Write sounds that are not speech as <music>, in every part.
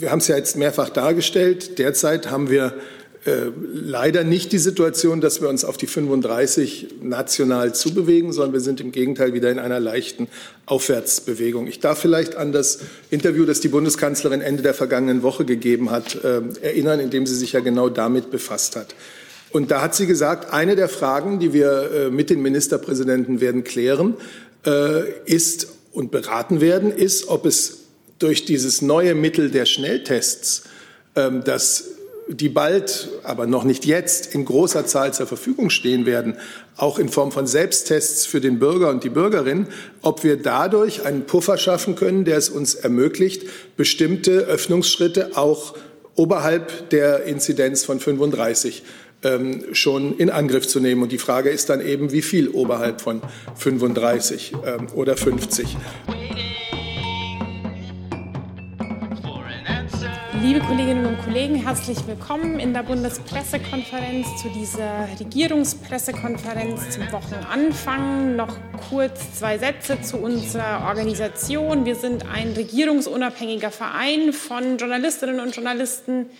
wir haben es ja jetzt mehrfach dargestellt. Derzeit haben wir äh, leider nicht die Situation, dass wir uns auf die 35 national zubewegen, sondern wir sind im Gegenteil wieder in einer leichten Aufwärtsbewegung. Ich darf vielleicht an das Interview, das die Bundeskanzlerin Ende der vergangenen Woche gegeben hat, äh, erinnern, in dem sie sich ja genau damit befasst hat. Und da hat sie gesagt, eine der Fragen, die wir äh, mit den Ministerpräsidenten werden klären, ist und beraten werden, ist, ob es durch dieses neue Mittel der Schnelltests, ähm, das die bald, aber noch nicht jetzt, in großer Zahl zur Verfügung stehen werden, auch in Form von Selbsttests für den Bürger und die Bürgerin, ob wir dadurch einen Puffer schaffen können, der es uns ermöglicht, bestimmte Öffnungsschritte auch oberhalb der Inzidenz von 35 ähm, schon in Angriff zu nehmen. Und die Frage ist dann eben, wie viel oberhalb von 35 ähm, oder 50. Liebe Kolleginnen und Kollegen, herzlich willkommen in der Bundespressekonferenz zu dieser Regierungspressekonferenz zum Wochenanfang. Noch kurz zwei Sätze zu unserer Organisation. Wir sind ein regierungsunabhängiger Verein von Journalistinnen und Journalisten,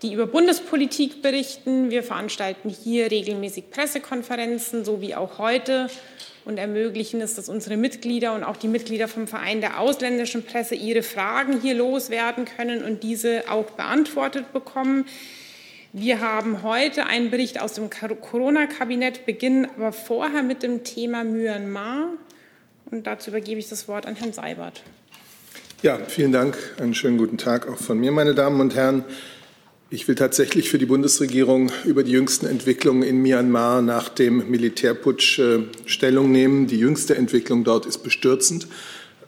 die über Bundespolitik berichten. Wir veranstalten hier regelmäßig Pressekonferenzen, so wie auch heute und ermöglichen es, dass unsere Mitglieder und auch die Mitglieder vom Verein der ausländischen Presse ihre Fragen hier loswerden können und diese auch beantwortet bekommen. Wir haben heute einen Bericht aus dem Corona-Kabinett, beginnen aber vorher mit dem Thema Myanmar. Und dazu übergebe ich das Wort an Herrn Seibert. Ja, vielen Dank. Einen schönen guten Tag auch von mir, meine Damen und Herren. Ich will tatsächlich für die Bundesregierung über die jüngsten Entwicklungen in Myanmar nach dem Militärputsch äh, Stellung nehmen. Die jüngste Entwicklung dort ist bestürzend.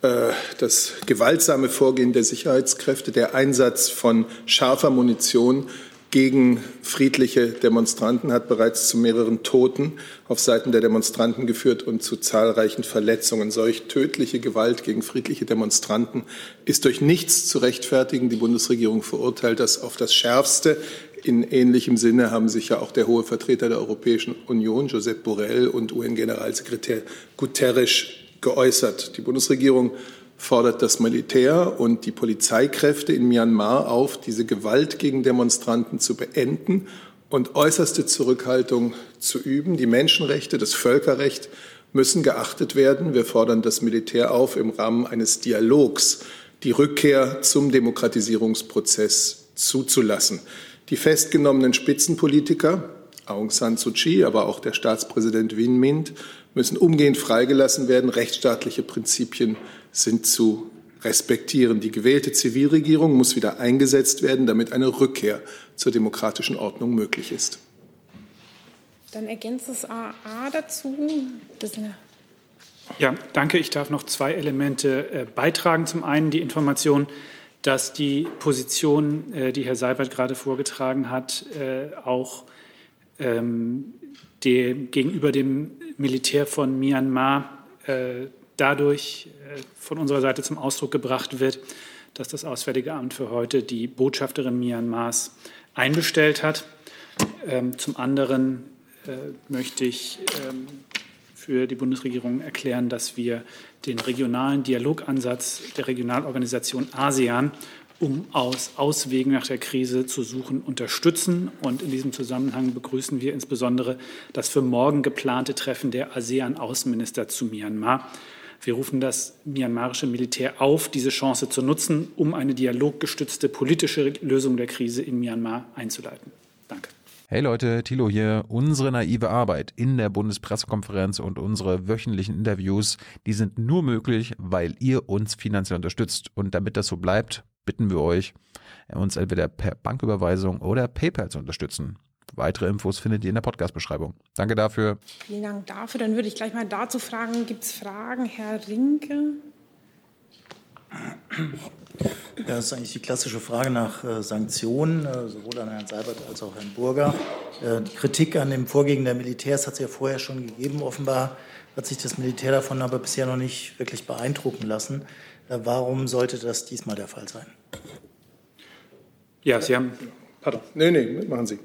Äh, das gewaltsame Vorgehen der Sicherheitskräfte, der Einsatz von scharfer Munition gegen friedliche Demonstranten hat bereits zu mehreren Toten auf Seiten der Demonstranten geführt und zu zahlreichen Verletzungen. Solch tödliche Gewalt gegen friedliche Demonstranten ist durch nichts zu rechtfertigen. Die Bundesregierung verurteilt das auf das Schärfste. In ähnlichem Sinne haben sich ja auch der hohe Vertreter der Europäischen Union, Josep Borrell, und UN-Generalsekretär Guterres geäußert. Die Bundesregierung fordert das Militär und die Polizeikräfte in Myanmar auf, diese Gewalt gegen Demonstranten zu beenden und äußerste Zurückhaltung zu üben. Die Menschenrechte, das Völkerrecht müssen geachtet werden. Wir fordern das Militär auf, im Rahmen eines Dialogs die Rückkehr zum Demokratisierungsprozess zuzulassen. Die festgenommenen Spitzenpolitiker, Aung San Suu Kyi, aber auch der Staatspräsident Win Mint, müssen umgehend freigelassen werden. Rechtsstaatliche Prinzipien sind zu respektieren. Die gewählte Zivilregierung muss wieder eingesetzt werden, damit eine Rückkehr zur demokratischen Ordnung möglich ist. Dann ergänzt das AA dazu. Ja, danke. Ich darf noch zwei Elemente äh, beitragen. Zum einen die Information, dass die Position, äh, die Herr Seibert gerade vorgetragen hat, äh, auch ähm, dem, gegenüber dem Militär von Myanmar äh, dadurch äh, von unserer Seite zum Ausdruck gebracht wird, dass das Auswärtige Amt für heute die Botschafterin Myanmars einbestellt hat. Ähm, zum anderen äh, möchte ich ähm, für die Bundesregierung erklären, dass wir den regionalen Dialogansatz der Regionalorganisation ASEAN um aus Auswegen nach der Krise zu suchen, unterstützen. Und in diesem Zusammenhang begrüßen wir insbesondere das für morgen geplante Treffen der ASEAN-Außenminister zu Myanmar. Wir rufen das myanmarische Militär auf, diese Chance zu nutzen, um eine dialoggestützte politische Lösung der Krise in Myanmar einzuleiten. Danke. Hey Leute, Thilo hier. Unsere naive Arbeit in der Bundespressekonferenz und unsere wöchentlichen Interviews, die sind nur möglich, weil ihr uns finanziell unterstützt. Und damit das so bleibt, bitten wir euch, uns entweder per Banküberweisung oder PayPal zu unterstützen. Weitere Infos findet ihr in der Podcast-Beschreibung. Danke dafür. Vielen Dank dafür. Dann würde ich gleich mal dazu fragen, gibt es Fragen, Herr Rinke? Ja, das ist eigentlich die klassische Frage nach äh, Sanktionen, äh, sowohl an Herrn Seibert als auch Herrn Burger. Äh, die Kritik an dem Vorgehen der Militärs hat es ja vorher schon gegeben. Offenbar hat sich das Militär davon aber bisher noch nicht wirklich beeindrucken lassen. Äh, warum sollte das diesmal der Fall sein? Ja, Sie haben. Pardon. Nee, nee, machen Sie.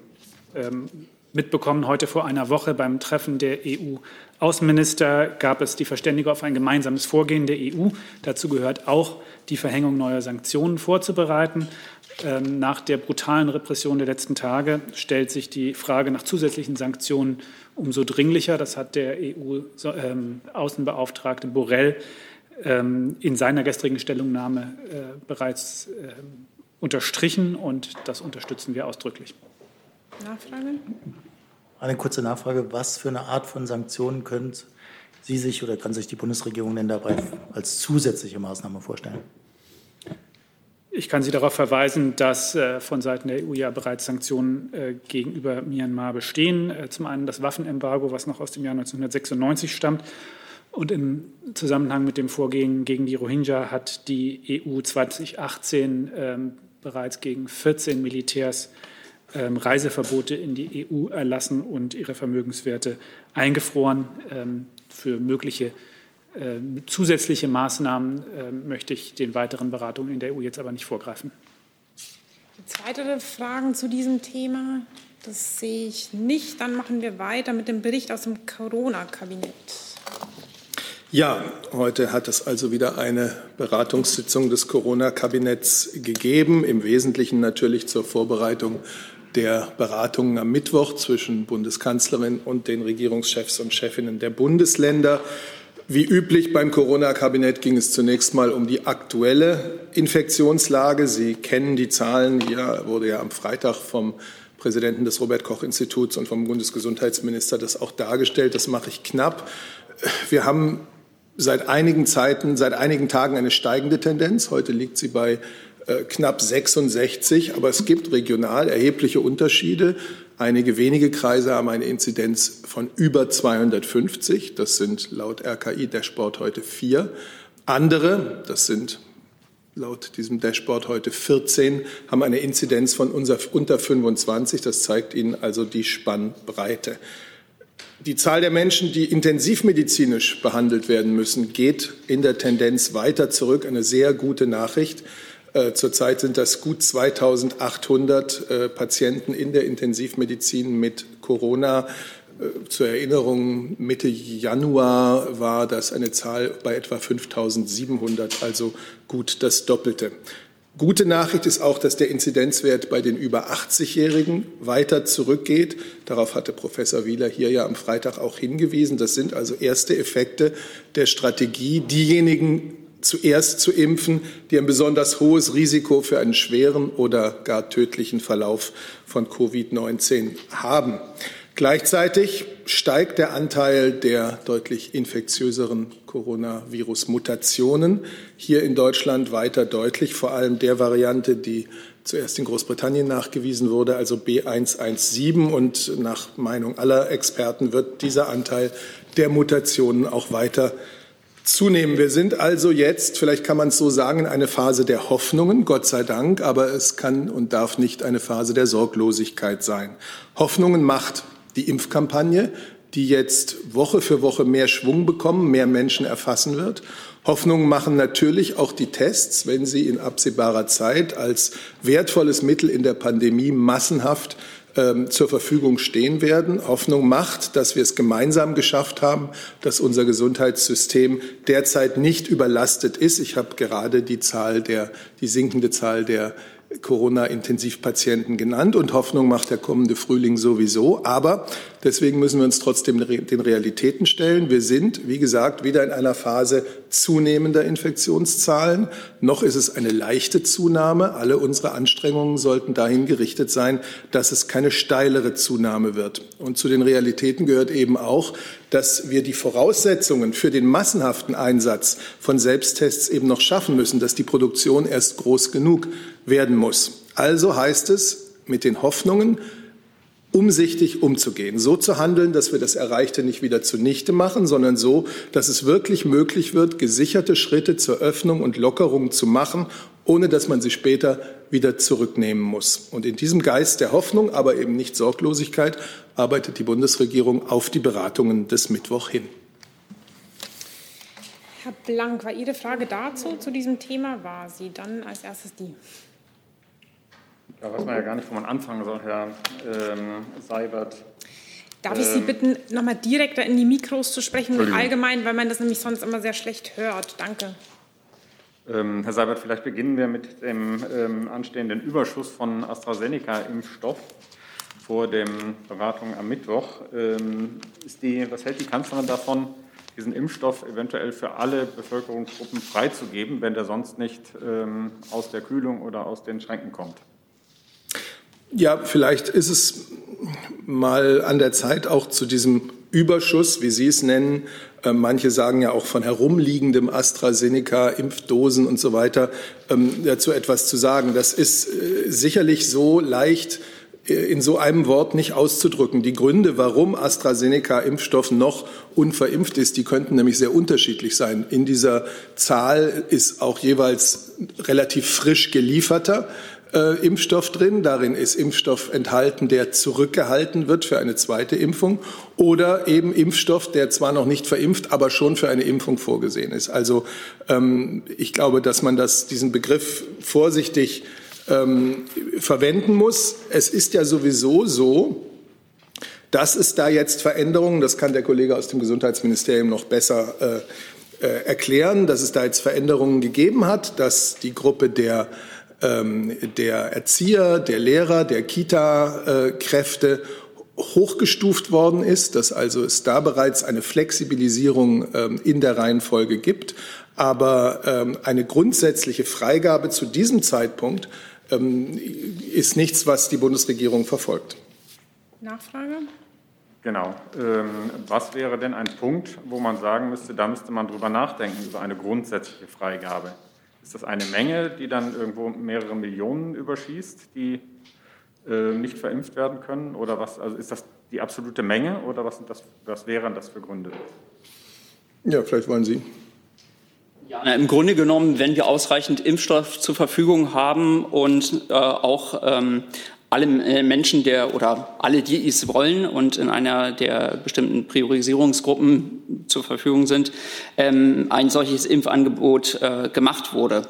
Ähm, mitbekommen. Heute vor einer Woche beim Treffen der EU-Außenminister gab es die Verständigung auf ein gemeinsames Vorgehen der EU. Dazu gehört auch, die Verhängung neuer Sanktionen vorzubereiten. Ähm, nach der brutalen Repression der letzten Tage stellt sich die Frage nach zusätzlichen Sanktionen umso dringlicher. Das hat der EU-Außenbeauftragte Borrell ähm, in seiner gestrigen Stellungnahme äh, bereits unterstrichen und das unterstützen wir ausdrücklich. Nachfrage? Eine kurze Nachfrage. Was für eine Art von Sanktionen können Sie sich oder kann sich die Bundesregierung denn dabei als zusätzliche Maßnahme vorstellen? Ich kann Sie darauf verweisen, dass äh, von Seiten der EU ja bereits Sanktionen äh, gegenüber Myanmar bestehen. Äh, zum einen das Waffenembargo, was noch aus dem Jahr 1996 stammt. Und im Zusammenhang mit dem Vorgehen gegen die Rohingya hat die EU 2018 ähm, bereits gegen 14 Militärs ähm, Reiseverbote in die EU erlassen und ihre Vermögenswerte eingefroren. Ähm, für mögliche äh, zusätzliche Maßnahmen äh, möchte ich den weiteren Beratungen in der EU jetzt aber nicht vorgreifen. Es weitere Fragen zu diesem Thema? Das sehe ich nicht. Dann machen wir weiter mit dem Bericht aus dem Corona-Kabinett. Ja, heute hat es also wieder eine Beratungssitzung des Corona-Kabinetts gegeben, im Wesentlichen natürlich zur Vorbereitung der Beratungen am Mittwoch zwischen Bundeskanzlerin und den Regierungschefs und Chefinnen der Bundesländer. Wie üblich beim Corona-Kabinett ging es zunächst mal um die aktuelle Infektionslage. Sie kennen die Zahlen. Hier wurde ja am Freitag vom Präsidenten des Robert Koch Instituts und vom Bundesgesundheitsminister das auch dargestellt. Das mache ich knapp. Wir haben seit einigen Zeiten, seit einigen Tagen eine steigende Tendenz. Heute liegt sie bei äh, knapp 66, aber es gibt regional erhebliche Unterschiede. Einige wenige Kreise haben eine Inzidenz von über 250. Das sind laut RKI-Dashboard heute vier. Andere, das sind laut diesem Dashboard heute 14, haben eine Inzidenz von unter 25. Das zeigt Ihnen also die Spannbreite. Die Zahl der Menschen, die intensivmedizinisch behandelt werden müssen, geht in der Tendenz weiter zurück. Eine sehr gute Nachricht. Äh, zurzeit sind das gut 2800 äh, Patienten in der Intensivmedizin mit Corona. Äh, zur Erinnerung, Mitte Januar war das eine Zahl bei etwa 5700, also gut das Doppelte. Gute Nachricht ist auch, dass der Inzidenzwert bei den über 80-Jährigen weiter zurückgeht. Darauf hatte Professor Wieler hier ja am Freitag auch hingewiesen. Das sind also erste Effekte der Strategie, diejenigen zuerst zu impfen, die ein besonders hohes Risiko für einen schweren oder gar tödlichen Verlauf von Covid-19 haben. Gleichzeitig steigt der Anteil der deutlich infektiöseren Coronavirus-Mutationen hier in Deutschland weiter deutlich, vor allem der Variante, die zuerst in Großbritannien nachgewiesen wurde, also B117. Und nach Meinung aller Experten wird dieser Anteil der Mutationen auch weiter zunehmen. Wir sind also jetzt, vielleicht kann man es so sagen, in eine Phase der Hoffnungen, Gott sei Dank, aber es kann und darf nicht eine Phase der Sorglosigkeit sein. Hoffnungen macht die Impfkampagne, die jetzt Woche für Woche mehr Schwung bekommen, mehr Menschen erfassen wird. Hoffnungen machen natürlich auch die Tests, wenn sie in absehbarer Zeit als wertvolles Mittel in der Pandemie massenhaft zur Verfügung stehen werden. Hoffnung macht, dass wir es gemeinsam geschafft haben, dass unser Gesundheitssystem derzeit nicht überlastet ist. Ich habe gerade die Zahl der, die sinkende Zahl der Corona-Intensivpatienten genannt und Hoffnung macht der kommende Frühling sowieso. Aber deswegen müssen wir uns trotzdem den Realitäten stellen. Wir sind, wie gesagt, wieder in einer Phase zunehmender Infektionszahlen. Noch ist es eine leichte Zunahme. Alle unsere Anstrengungen sollten dahin gerichtet sein, dass es keine steilere Zunahme wird. Und zu den Realitäten gehört eben auch, dass wir die Voraussetzungen für den massenhaften Einsatz von Selbsttests eben noch schaffen müssen, dass die Produktion erst groß genug werden muss. Also heißt es, mit den Hoffnungen umsichtig umzugehen, so zu handeln, dass wir das Erreichte nicht wieder zunichte machen, sondern so, dass es wirklich möglich wird, gesicherte Schritte zur Öffnung und Lockerung zu machen, ohne dass man sie später wieder zurücknehmen muss. Und in diesem Geist der Hoffnung, aber eben nicht Sorglosigkeit, arbeitet die Bundesregierung auf die Beratungen des Mittwoch hin. Herr Blank, war Ihre Frage dazu, zu diesem Thema? War sie dann als erstes die? Da weiß man ja gar nicht, wo man anfangen soll, Herr ähm, Seibert. Darf ich Sie ähm, bitten, nochmal direkter in die Mikros zu sprechen, allgemein, weil man das nämlich sonst immer sehr schlecht hört. Danke. Ähm, Herr Seibert, vielleicht beginnen wir mit dem ähm, anstehenden Überschuss von AstraZeneca-Impfstoff vor den Beratungen am Mittwoch. Ähm, die, was hält die Kanzlerin davon, diesen Impfstoff eventuell für alle Bevölkerungsgruppen freizugeben, wenn der sonst nicht ähm, aus der Kühlung oder aus den Schränken kommt? Ja, vielleicht ist es mal an der Zeit, auch zu diesem Überschuss, wie Sie es nennen, äh, manche sagen ja auch von herumliegendem AstraZeneca, Impfdosen und so weiter, ähm, dazu etwas zu sagen. Das ist äh, sicherlich so leicht äh, in so einem Wort nicht auszudrücken. Die Gründe, warum AstraZeneca-Impfstoff noch unverimpft ist, die könnten nämlich sehr unterschiedlich sein. In dieser Zahl ist auch jeweils relativ frisch gelieferter äh, Impfstoff drin. Darin ist Impfstoff enthalten, der zurückgehalten wird für eine zweite Impfung oder eben Impfstoff, der zwar noch nicht verimpft, aber schon für eine Impfung vorgesehen ist. Also ähm, ich glaube, dass man das, diesen Begriff vorsichtig ähm, verwenden muss. Es ist ja sowieso so, dass es da jetzt Veränderungen, das kann der Kollege aus dem Gesundheitsministerium noch besser äh, äh, erklären, dass es da jetzt Veränderungen gegeben hat, dass die Gruppe der ähm, der Erzieher, der Lehrer, der Kita-Kräfte hochgestuft worden ist, dass also es da bereits eine Flexibilisierung ähm, in der Reihenfolge gibt. Aber ähm, eine grundsätzliche Freigabe zu diesem Zeitpunkt ist nichts, was die Bundesregierung verfolgt. Nachfrage? Genau. was wäre denn ein Punkt, wo man sagen müsste, da müsste man drüber nachdenken, über eine grundsätzliche Freigabe? Ist das eine Menge, die dann irgendwo mehrere Millionen überschießt, die äh, nicht verimpft werden können? Oder was, also ist das die absolute Menge oder was, das, was wären das für Gründe? Ja, vielleicht wollen Sie. Ja, Im Grunde genommen, wenn wir ausreichend Impfstoff zur Verfügung haben und äh, auch ähm, alle äh, Menschen der oder alle, die es wollen und in einer der bestimmten Priorisierungsgruppen zur Verfügung sind, ähm, ein solches Impfangebot äh, gemacht wurde.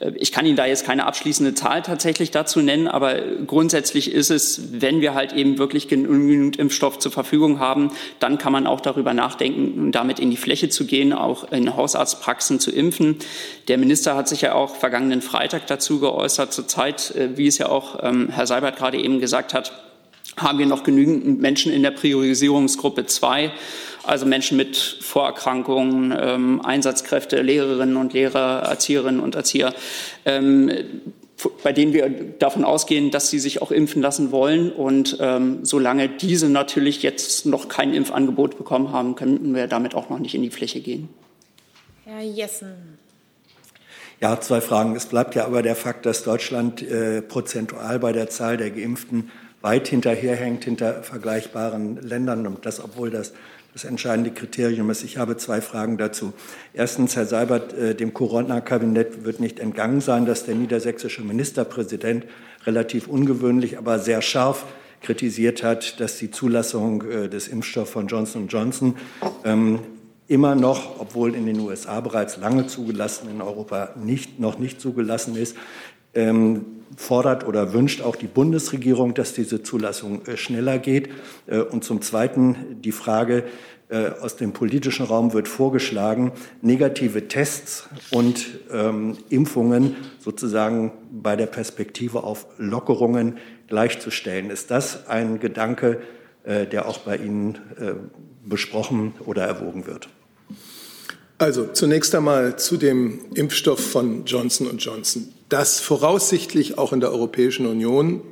Äh, ich kann Ihnen da jetzt keine abschließende Zahl tatsächlich dazu nennen, aber grundsätzlich ist es, wenn wir halt eben wirklich genügend Impfstoff zur Verfügung haben, dann kann man auch darüber nachdenken, damit in die Fläche zu gehen, auch in Hausarztpraxen zu impfen. Der Minister hat sich ja auch vergangenen Freitag dazu geäußert. Zurzeit, wie es ja auch ähm, Herr Seibert gerade eben gesagt hat, haben wir noch genügend Menschen in der Priorisierungsgruppe 2, also Menschen mit Vorerkrankungen, ähm, Einsatzkräfte, Lehrerinnen und Lehrer, Erzieherinnen und Erzieher, ähm, bei denen wir davon ausgehen, dass sie sich auch impfen lassen wollen. Und ähm, solange diese natürlich jetzt noch kein Impfangebot bekommen haben, können wir damit auch noch nicht in die Fläche gehen. Herr Jessen. Ja, zwei Fragen. Es bleibt ja aber der Fakt, dass Deutschland äh, prozentual bei der Zahl der Geimpften weit hinterherhängt hinter vergleichbaren Ländern und das, obwohl das das entscheidende Kriterium ist. Ich habe zwei Fragen dazu. Erstens, Herr Seibert, äh, dem Corona-Kabinett wird nicht entgangen sein, dass der niedersächsische Ministerpräsident relativ ungewöhnlich, aber sehr scharf kritisiert hat, dass die Zulassung äh, des Impfstoffs von Johnson Johnson ähm, immer noch, obwohl in den USA bereits lange zugelassen, in Europa nicht, noch nicht zugelassen ist, ähm, fordert oder wünscht auch die Bundesregierung, dass diese Zulassung äh, schneller geht. Äh, und zum Zweiten die Frage, äh, aus dem politischen Raum wird vorgeschlagen, negative Tests und ähm, Impfungen sozusagen bei der Perspektive auf Lockerungen gleichzustellen. Ist das ein Gedanke, äh, der auch bei Ihnen äh, besprochen oder erwogen wird? Also zunächst einmal zu dem Impfstoff von Johnson Johnson. Dass voraussichtlich auch in der Europäischen Union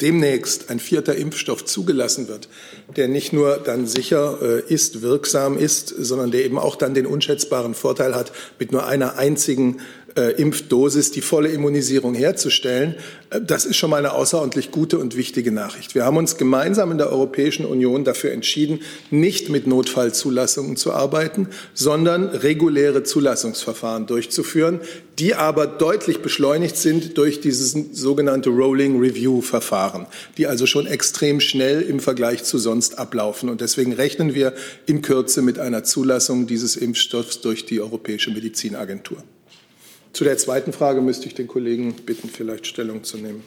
demnächst ein vierter Impfstoff zugelassen wird, der nicht nur dann sicher äh, ist, wirksam ist, sondern der eben auch dann den unschätzbaren Vorteil hat, mit nur einer einzigen äh, Impfdosis die volle Immunisierung herzustellen, äh, das ist schon mal eine außerordentlich gute und wichtige Nachricht. Wir haben uns gemeinsam in der Europäischen Union dafür entschieden, nicht mit Notfallzulassungen zu arbeiten, sondern reguläre Zulassungsverfahren durchzuführen, die aber deutlich beschleunigt sind durch dieses sogenannte Rolling Review Verfahren, die also schon extrem schnell im Vergleich zu sonst ablaufen. Und deswegen rechnen wir in Kürze mit einer Zulassung dieses Impfstoffs durch die Europäische Medizinagentur. Zu der zweiten Frage müsste ich den Kollegen bitten, vielleicht Stellung zu nehmen.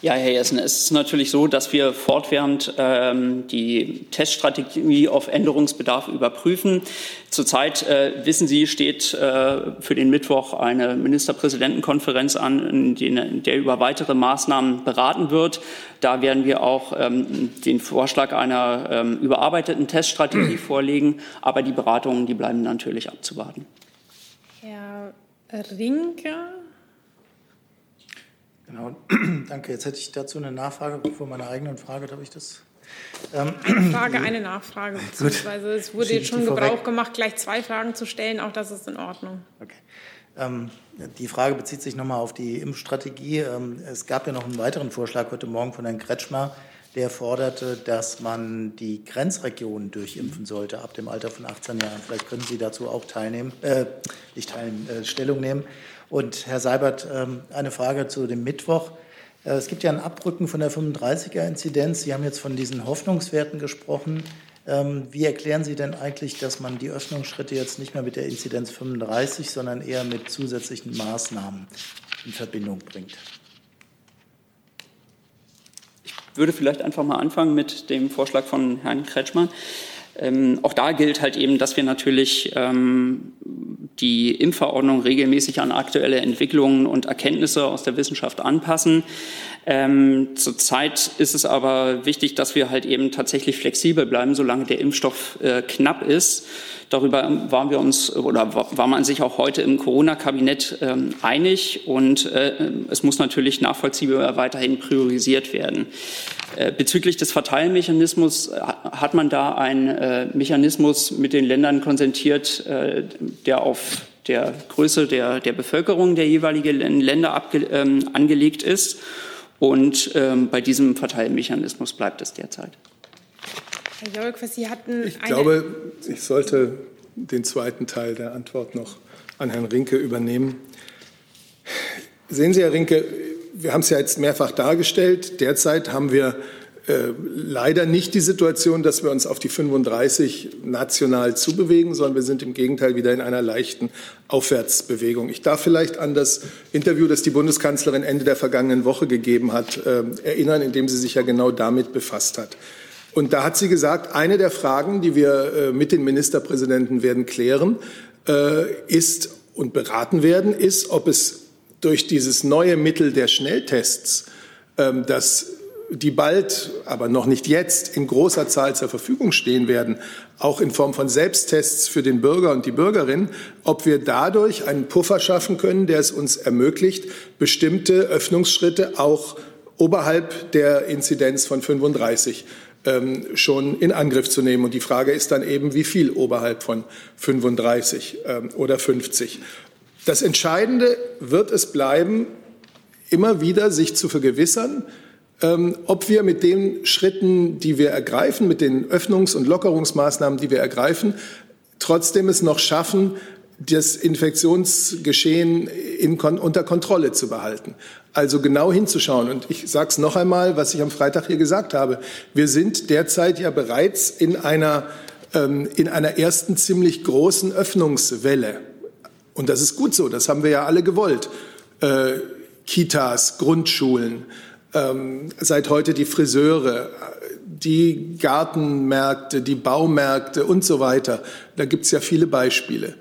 Ja, Herr Jessen, es ist natürlich so, dass wir fortwährend ähm, die Teststrategie auf Änderungsbedarf überprüfen. Zurzeit, äh, wissen Sie, steht äh, für den Mittwoch eine Ministerpräsidentenkonferenz an, in, den, in der über weitere Maßnahmen beraten wird. Da werden wir auch ähm, den Vorschlag einer ähm, überarbeiteten Teststrategie <clears throat> vorlegen. Aber die Beratungen, die bleiben natürlich abzuwarten. Herr Rinke. Genau, <clears throat> danke. Jetzt hätte ich dazu eine Nachfrage vor meiner eigenen Frage. Darf ich das? Ähm, Frage, eine Nachfrage, beziehungsweise es wurde jetzt schon Gebrauch gemacht, gleich zwei Fragen zu stellen. Auch das ist in Ordnung. Okay. Ähm, die Frage bezieht sich nochmal auf die Impfstrategie. Ähm, es gab ja noch einen weiteren Vorschlag heute Morgen von Herrn Kretschmer, der forderte, dass man die Grenzregionen durchimpfen sollte ab dem Alter von 18 Jahren. Vielleicht können Sie dazu auch teilnehmen, äh, nicht teilnehmen, äh, Stellung nehmen. Und Herr Seibert, ähm, eine Frage zu dem Mittwoch. Äh, es gibt ja ein Abrücken von der 35er-Inzidenz. Sie haben jetzt von diesen Hoffnungswerten gesprochen. Ähm, wie erklären Sie denn eigentlich, dass man die Öffnungsschritte jetzt nicht mehr mit der Inzidenz 35, sondern eher mit zusätzlichen Maßnahmen in Verbindung bringt? Würde vielleicht einfach mal anfangen mit dem Vorschlag von Herrn Kretschmann. Ähm, auch da gilt halt eben, dass wir natürlich ähm, die Impfverordnung regelmäßig an aktuelle Entwicklungen und Erkenntnisse aus der Wissenschaft anpassen. Ähm, zurzeit ist es aber wichtig, dass wir halt eben tatsächlich flexibel bleiben, solange der Impfstoff äh, knapp ist. Darüber waren wir uns oder war man sich auch heute im Corona-Kabinett ähm, einig und äh, es muss natürlich nachvollziehbar weiterhin priorisiert werden. Äh, bezüglich des Verteilmechanismus äh, hat man da einen äh, Mechanismus mit den Ländern konsentiert, äh, der auf der Größe der, der Bevölkerung der jeweiligen Länder abge, ähm, angelegt ist. Und ähm, bei diesem Verteilmechanismus bleibt es derzeit. Herr Jörg, Sie hatten. Ich glaube, ich sollte den zweiten Teil der Antwort noch an Herrn Rinke übernehmen. Sehen Sie, Herr Rinke, wir haben es ja jetzt mehrfach dargestellt. Derzeit haben wir äh, leider nicht die Situation, dass wir uns auf die 35 national zubewegen, sondern wir sind im Gegenteil wieder in einer leichten Aufwärtsbewegung. Ich darf vielleicht an das Interview, das die Bundeskanzlerin Ende der vergangenen Woche gegeben hat, äh, erinnern, in dem sie sich ja genau damit befasst hat. Und da hat sie gesagt, eine der Fragen, die wir äh, mit den Ministerpräsidenten werden klären, äh, ist und beraten werden, ist, ob es durch dieses neue Mittel der Schnelltests, ähm, das die bald, aber noch nicht jetzt, in großer Zahl zur Verfügung stehen werden, auch in Form von Selbsttests für den Bürger und die Bürgerin, ob wir dadurch einen Puffer schaffen können, der es uns ermöglicht, bestimmte Öffnungsschritte auch oberhalb der Inzidenz von 35 ähm, schon in Angriff zu nehmen. Und die Frage ist dann eben, wie viel oberhalb von 35 ähm, oder 50. Das Entscheidende wird es bleiben, immer wieder sich zu vergewissern, ähm, ob wir mit den Schritten, die wir ergreifen, mit den Öffnungs- und Lockerungsmaßnahmen, die wir ergreifen, trotzdem es noch schaffen, das Infektionsgeschehen in, unter Kontrolle zu behalten. Also genau hinzuschauen. Und ich sage es noch einmal, was ich am Freitag hier gesagt habe. Wir sind derzeit ja bereits in einer, ähm, in einer ersten ziemlich großen Öffnungswelle. Und das ist gut so, das haben wir ja alle gewollt. Äh, Kitas, Grundschulen, ähm, seit heute die Friseure, die Gartenmärkte, die Baumärkte und so weiter. Da gibt es ja viele Beispiele.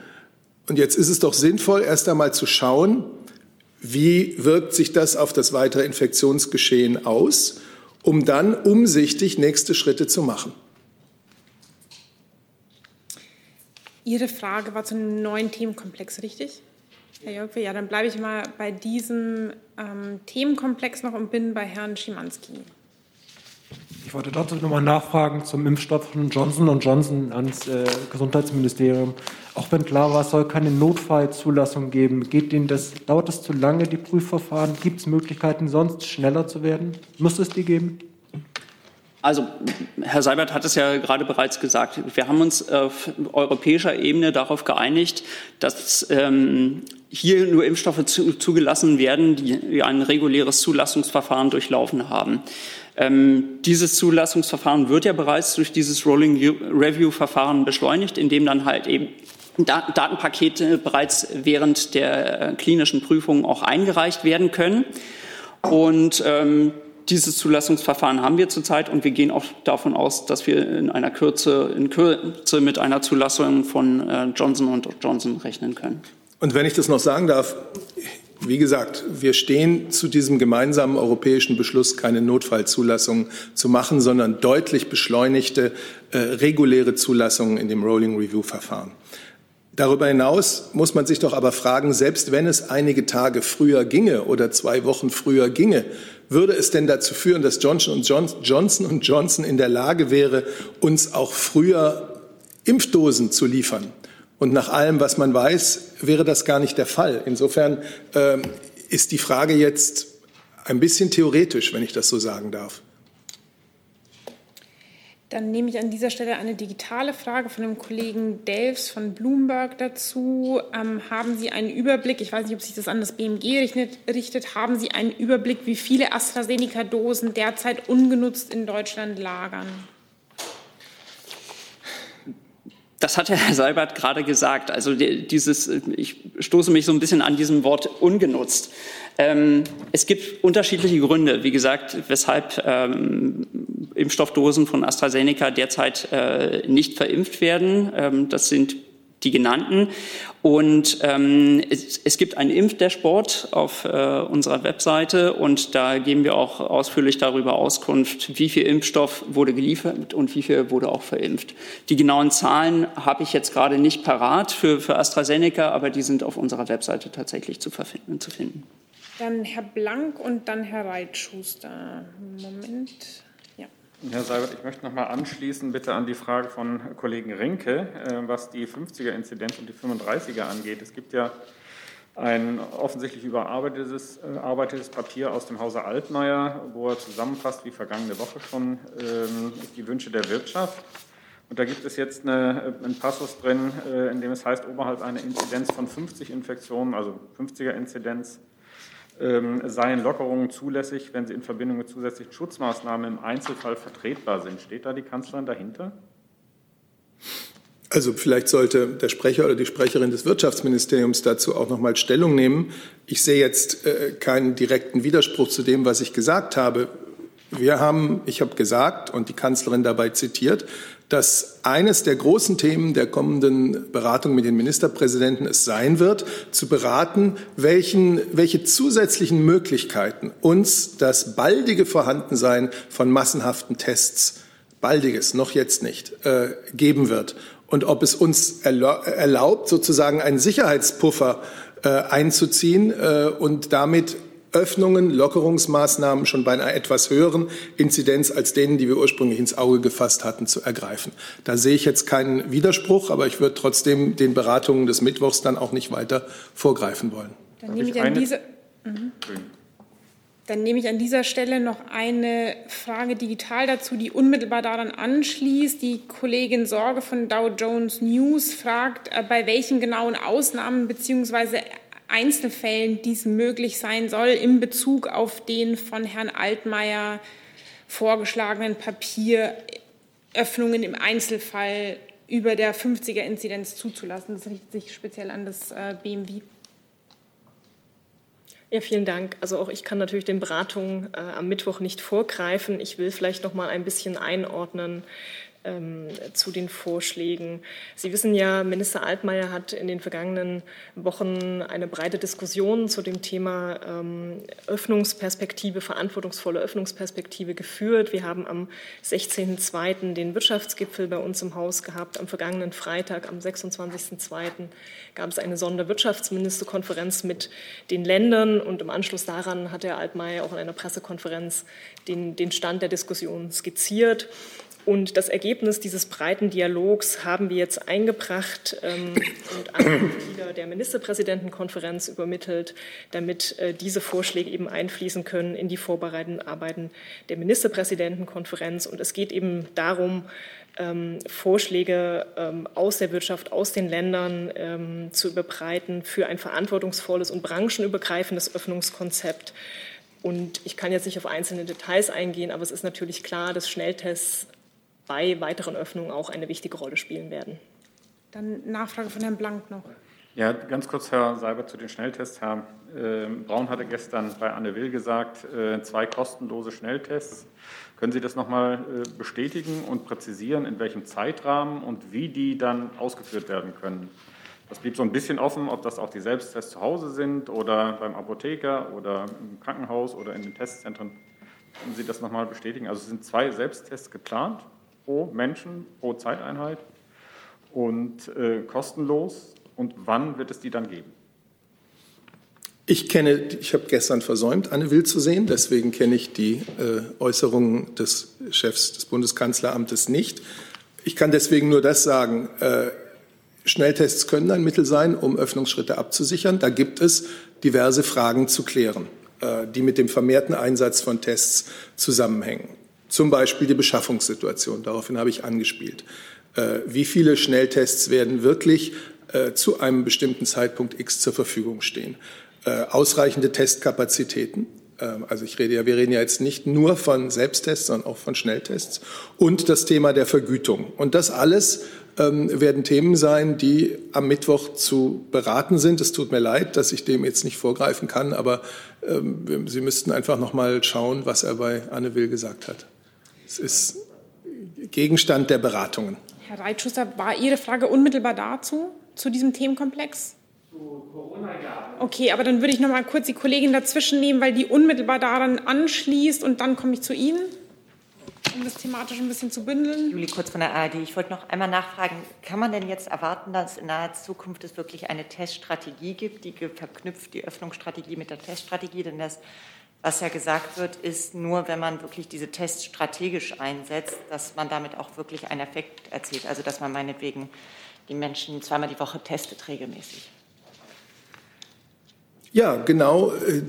Und jetzt ist es doch sinnvoll, erst einmal zu schauen, wie wirkt sich das auf das weitere Infektionsgeschehen aus, um dann umsichtig nächste Schritte zu machen. Ihre Frage war zu einem neuen Themenkomplex, richtig? Herr Jörgwe, ja, dann bleibe ich mal bei diesem ähm, Themenkomplex noch und bin bei Herrn Schimanski. Ich wollte dazu nochmal nachfragen zum Impfstoff von Johnson Johnson ans äh, Gesundheitsministerium. Auch wenn klar war, es soll keine Notfallzulassung geben, geht Ihnen das, dauert das zu lange, die Prüfverfahren? Gibt es Möglichkeiten, sonst schneller zu werden? Muss es die geben? Also, Herr Seibert hat es ja gerade bereits gesagt. Wir haben uns auf europäischer Ebene darauf geeinigt, dass ähm, hier nur Impfstoffe zu, zugelassen werden, die ein reguläres Zulassungsverfahren durchlaufen haben. Ähm, dieses Zulassungsverfahren wird ja bereits durch dieses Rolling Review Verfahren beschleunigt, indem dann halt eben Datenpakete bereits während der klinischen Prüfung auch eingereicht werden können. Und ähm, dieses Zulassungsverfahren haben wir zurzeit und wir gehen auch davon aus, dass wir in einer Kürze, in Kürze mit einer Zulassung von äh, Johnson Johnson rechnen können. Und wenn ich das noch sagen darf, wie gesagt, wir stehen zu diesem gemeinsamen europäischen Beschluss, keine Notfallzulassung zu machen, sondern deutlich beschleunigte äh, reguläre Zulassungen in dem Rolling Review Verfahren. Darüber hinaus muss man sich doch aber fragen, selbst wenn es einige Tage früher ginge oder zwei Wochen früher ginge, würde es denn dazu führen, dass Johnson Johnson Johnson in der Lage wäre, uns auch früher Impfdosen zu liefern? Und nach allem, was man weiß, wäre das gar nicht der Fall. Insofern äh, ist die Frage jetzt ein bisschen theoretisch, wenn ich das so sagen darf. Dann nehme ich an dieser Stelle eine digitale Frage von dem Kollegen Delfs von Bloomberg dazu. Ähm, haben Sie einen Überblick, ich weiß nicht, ob sich das an das BMG richtet, richtet haben Sie einen Überblick, wie viele AstraZeneca-Dosen derzeit ungenutzt in Deutschland lagern? Das hat Herr Seibert gerade gesagt. Also dieses, ich stoße mich so ein bisschen an diesem Wort ungenutzt. Ähm, es gibt unterschiedliche Gründe, wie gesagt, weshalb ähm, Impfstoffdosen von AstraZeneca derzeit äh, nicht verimpft werden. Ähm, das sind die genannten. Und ähm, es, es, gibt einen Impfdashboard auf äh, unserer Webseite und da geben wir auch ausführlich darüber Auskunft, wie viel Impfstoff wurde geliefert und wie viel wurde auch verimpft. Die genauen Zahlen habe ich jetzt gerade nicht parat für, für AstraZeneca, aber die sind auf unserer Webseite tatsächlich zu, zu finden. Dann Herr Blank und dann Herr Reitschuster. Moment. Herr Seibert, ich möchte noch mal anschließen, bitte an die Frage von Kollegen Rinke, äh, was die 50er-Inzidenz und die 35er angeht. Es gibt ja ein offensichtlich überarbeitetes äh, Papier aus dem Hause Altmaier, wo er zusammenfasst, wie vergangene Woche schon, ähm, die Wünsche der Wirtschaft. Und da gibt es jetzt eine, einen Passus drin, äh, in dem es heißt, oberhalb einer Inzidenz von 50 Infektionen, also 50er-Inzidenz, ähm, seien Lockerungen zulässig, wenn sie in Verbindung mit zusätzlichen Schutzmaßnahmen im Einzelfall vertretbar sind. Steht da die Kanzlerin dahinter? Also vielleicht sollte der Sprecher oder die Sprecherin des Wirtschaftsministeriums dazu auch noch mal Stellung nehmen. Ich sehe jetzt äh, keinen direkten Widerspruch zu dem, was ich gesagt habe. Wir haben, ich habe gesagt und die Kanzlerin dabei zitiert, dass eines der großen Themen der kommenden Beratung mit den Ministerpräsidenten es sein wird, zu beraten, welchen, welche zusätzlichen Möglichkeiten uns das baldige Vorhandensein von massenhaften Tests, baldiges, noch jetzt nicht, äh, geben wird. Und ob es uns erlaubt, sozusagen einen Sicherheitspuffer äh, einzuziehen äh, und damit Öffnungen, Lockerungsmaßnahmen schon bei einer etwas höheren Inzidenz als denen, die wir ursprünglich ins Auge gefasst hatten, zu ergreifen. Da sehe ich jetzt keinen Widerspruch, aber ich würde trotzdem den Beratungen des Mittwochs dann auch nicht weiter vorgreifen wollen. Dann nehme ich, an diese, mhm. Dann nehme ich an dieser Stelle noch eine Frage digital dazu, die unmittelbar daran anschließt. Die Kollegin Sorge von Dow Jones News fragt, äh, bei welchen genauen Ausnahmen bzw. Einzelfällen dies möglich sein soll in Bezug auf den von Herrn Altmaier vorgeschlagenen Papieröffnungen im Einzelfall über der 50er-Inzidenz zuzulassen. Das richtet sich speziell an das äh, BMW. Ja, vielen Dank. Also auch ich kann natürlich den Beratungen äh, am Mittwoch nicht vorgreifen. Ich will vielleicht noch mal ein bisschen einordnen, ähm, zu den Vorschlägen. Sie wissen ja, Minister Altmaier hat in den vergangenen Wochen eine breite Diskussion zu dem Thema ähm, Öffnungsperspektive, verantwortungsvolle Öffnungsperspektive geführt. Wir haben am 16.02. den Wirtschaftsgipfel bei uns im Haus gehabt. Am vergangenen Freitag, am 26.02. gab es eine Sonderwirtschaftsministerkonferenz mit den Ländern und im Anschluss daran hat Herr Altmaier auch in einer Pressekonferenz den, den Stand der Diskussion skizziert. Und das Ergebnis dieses breiten Dialogs haben wir jetzt eingebracht ähm, und an die Mitglieder der Ministerpräsidentenkonferenz übermittelt, damit äh, diese Vorschläge eben einfließen können in die vorbereitenden Arbeiten der Ministerpräsidentenkonferenz. Und es geht eben darum, ähm, Vorschläge ähm, aus der Wirtschaft, aus den Ländern ähm, zu überbreiten für ein verantwortungsvolles und branchenübergreifendes Öffnungskonzept. Und ich kann jetzt nicht auf einzelne Details eingehen, aber es ist natürlich klar, dass Schnelltests bei weiteren Öffnungen auch eine wichtige Rolle spielen werden. Dann Nachfrage von Herrn Blank noch. Ja, ganz kurz, Herr Seibert, zu den Schnelltests. Herr äh, Braun hatte gestern bei Anne Will gesagt, äh, zwei kostenlose Schnelltests. Können Sie das nochmal äh, bestätigen und präzisieren, in welchem Zeitrahmen und wie die dann ausgeführt werden können? Das blieb so ein bisschen offen, ob das auch die Selbsttests zu Hause sind oder beim Apotheker oder im Krankenhaus oder in den Testzentren. Können Sie das nochmal bestätigen? Also es sind zwei Selbsttests geplant pro Menschen, pro Zeiteinheit und äh, kostenlos. Und wann wird es die dann geben? Ich kenne, ich habe gestern versäumt, Anne Will zu sehen, deswegen kenne ich die äh, Äußerungen des Chefs des Bundeskanzleramtes nicht. Ich kann deswegen nur das sagen, äh, Schnelltests können ein Mittel sein, um Öffnungsschritte abzusichern. Da gibt es diverse Fragen zu klären, äh, die mit dem vermehrten Einsatz von Tests zusammenhängen. Zum Beispiel die Beschaffungssituation, daraufhin habe ich angespielt. Äh, wie viele Schnelltests werden wirklich äh, zu einem bestimmten Zeitpunkt X zur Verfügung stehen? Ausreichende Testkapazitäten, also ich rede ja, wir reden ja jetzt nicht nur von Selbsttests, sondern auch von Schnelltests und das Thema der Vergütung. Und das alles ähm, werden Themen sein, die am Mittwoch zu beraten sind. Es tut mir leid, dass ich dem jetzt nicht vorgreifen kann, aber ähm, Sie müssten einfach noch mal schauen, was er bei Anne Will gesagt hat. Es ist Gegenstand der Beratungen. Herr Reitschuster, war Ihre Frage unmittelbar dazu, zu diesem Themenkomplex? Zu Corona, ja. Okay, aber dann würde ich noch mal kurz die Kollegin dazwischen nehmen, weil die unmittelbar daran anschließt und dann komme ich zu Ihnen um das thematisch ein bisschen zu bündeln. Juli Kurz von der ARD. Ich wollte noch einmal nachfragen, kann man denn jetzt erwarten, dass in naher Zukunft es wirklich eine Teststrategie gibt, die verknüpft die Öffnungsstrategie mit der Teststrategie? Denn das, was ja gesagt wird, ist nur, wenn man wirklich diese Tests strategisch einsetzt, dass man damit auch wirklich einen Effekt erzielt. Also dass man meinetwegen die Menschen zweimal die Woche testet regelmäßig. Ja, genau. Äh,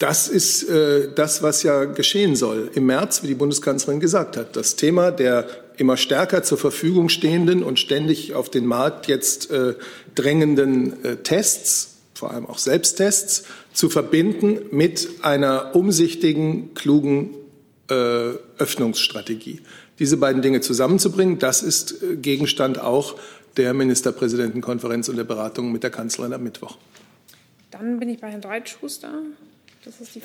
das ist äh, das, was ja geschehen soll im März, wie die Bundeskanzlerin gesagt hat. Das Thema der immer stärker zur Verfügung stehenden und ständig auf den Markt jetzt äh, drängenden Tests, vor allem auch Selbsttests, zu verbinden mit einer umsichtigen, klugen äh, Öffnungsstrategie. Diese beiden Dinge zusammenzubringen, das ist äh, Gegenstand auch der Ministerpräsidentenkonferenz und der Beratungen mit der Kanzlerin am Mittwoch. Dann bin ich bei Herrn Dreitschuster. Das ist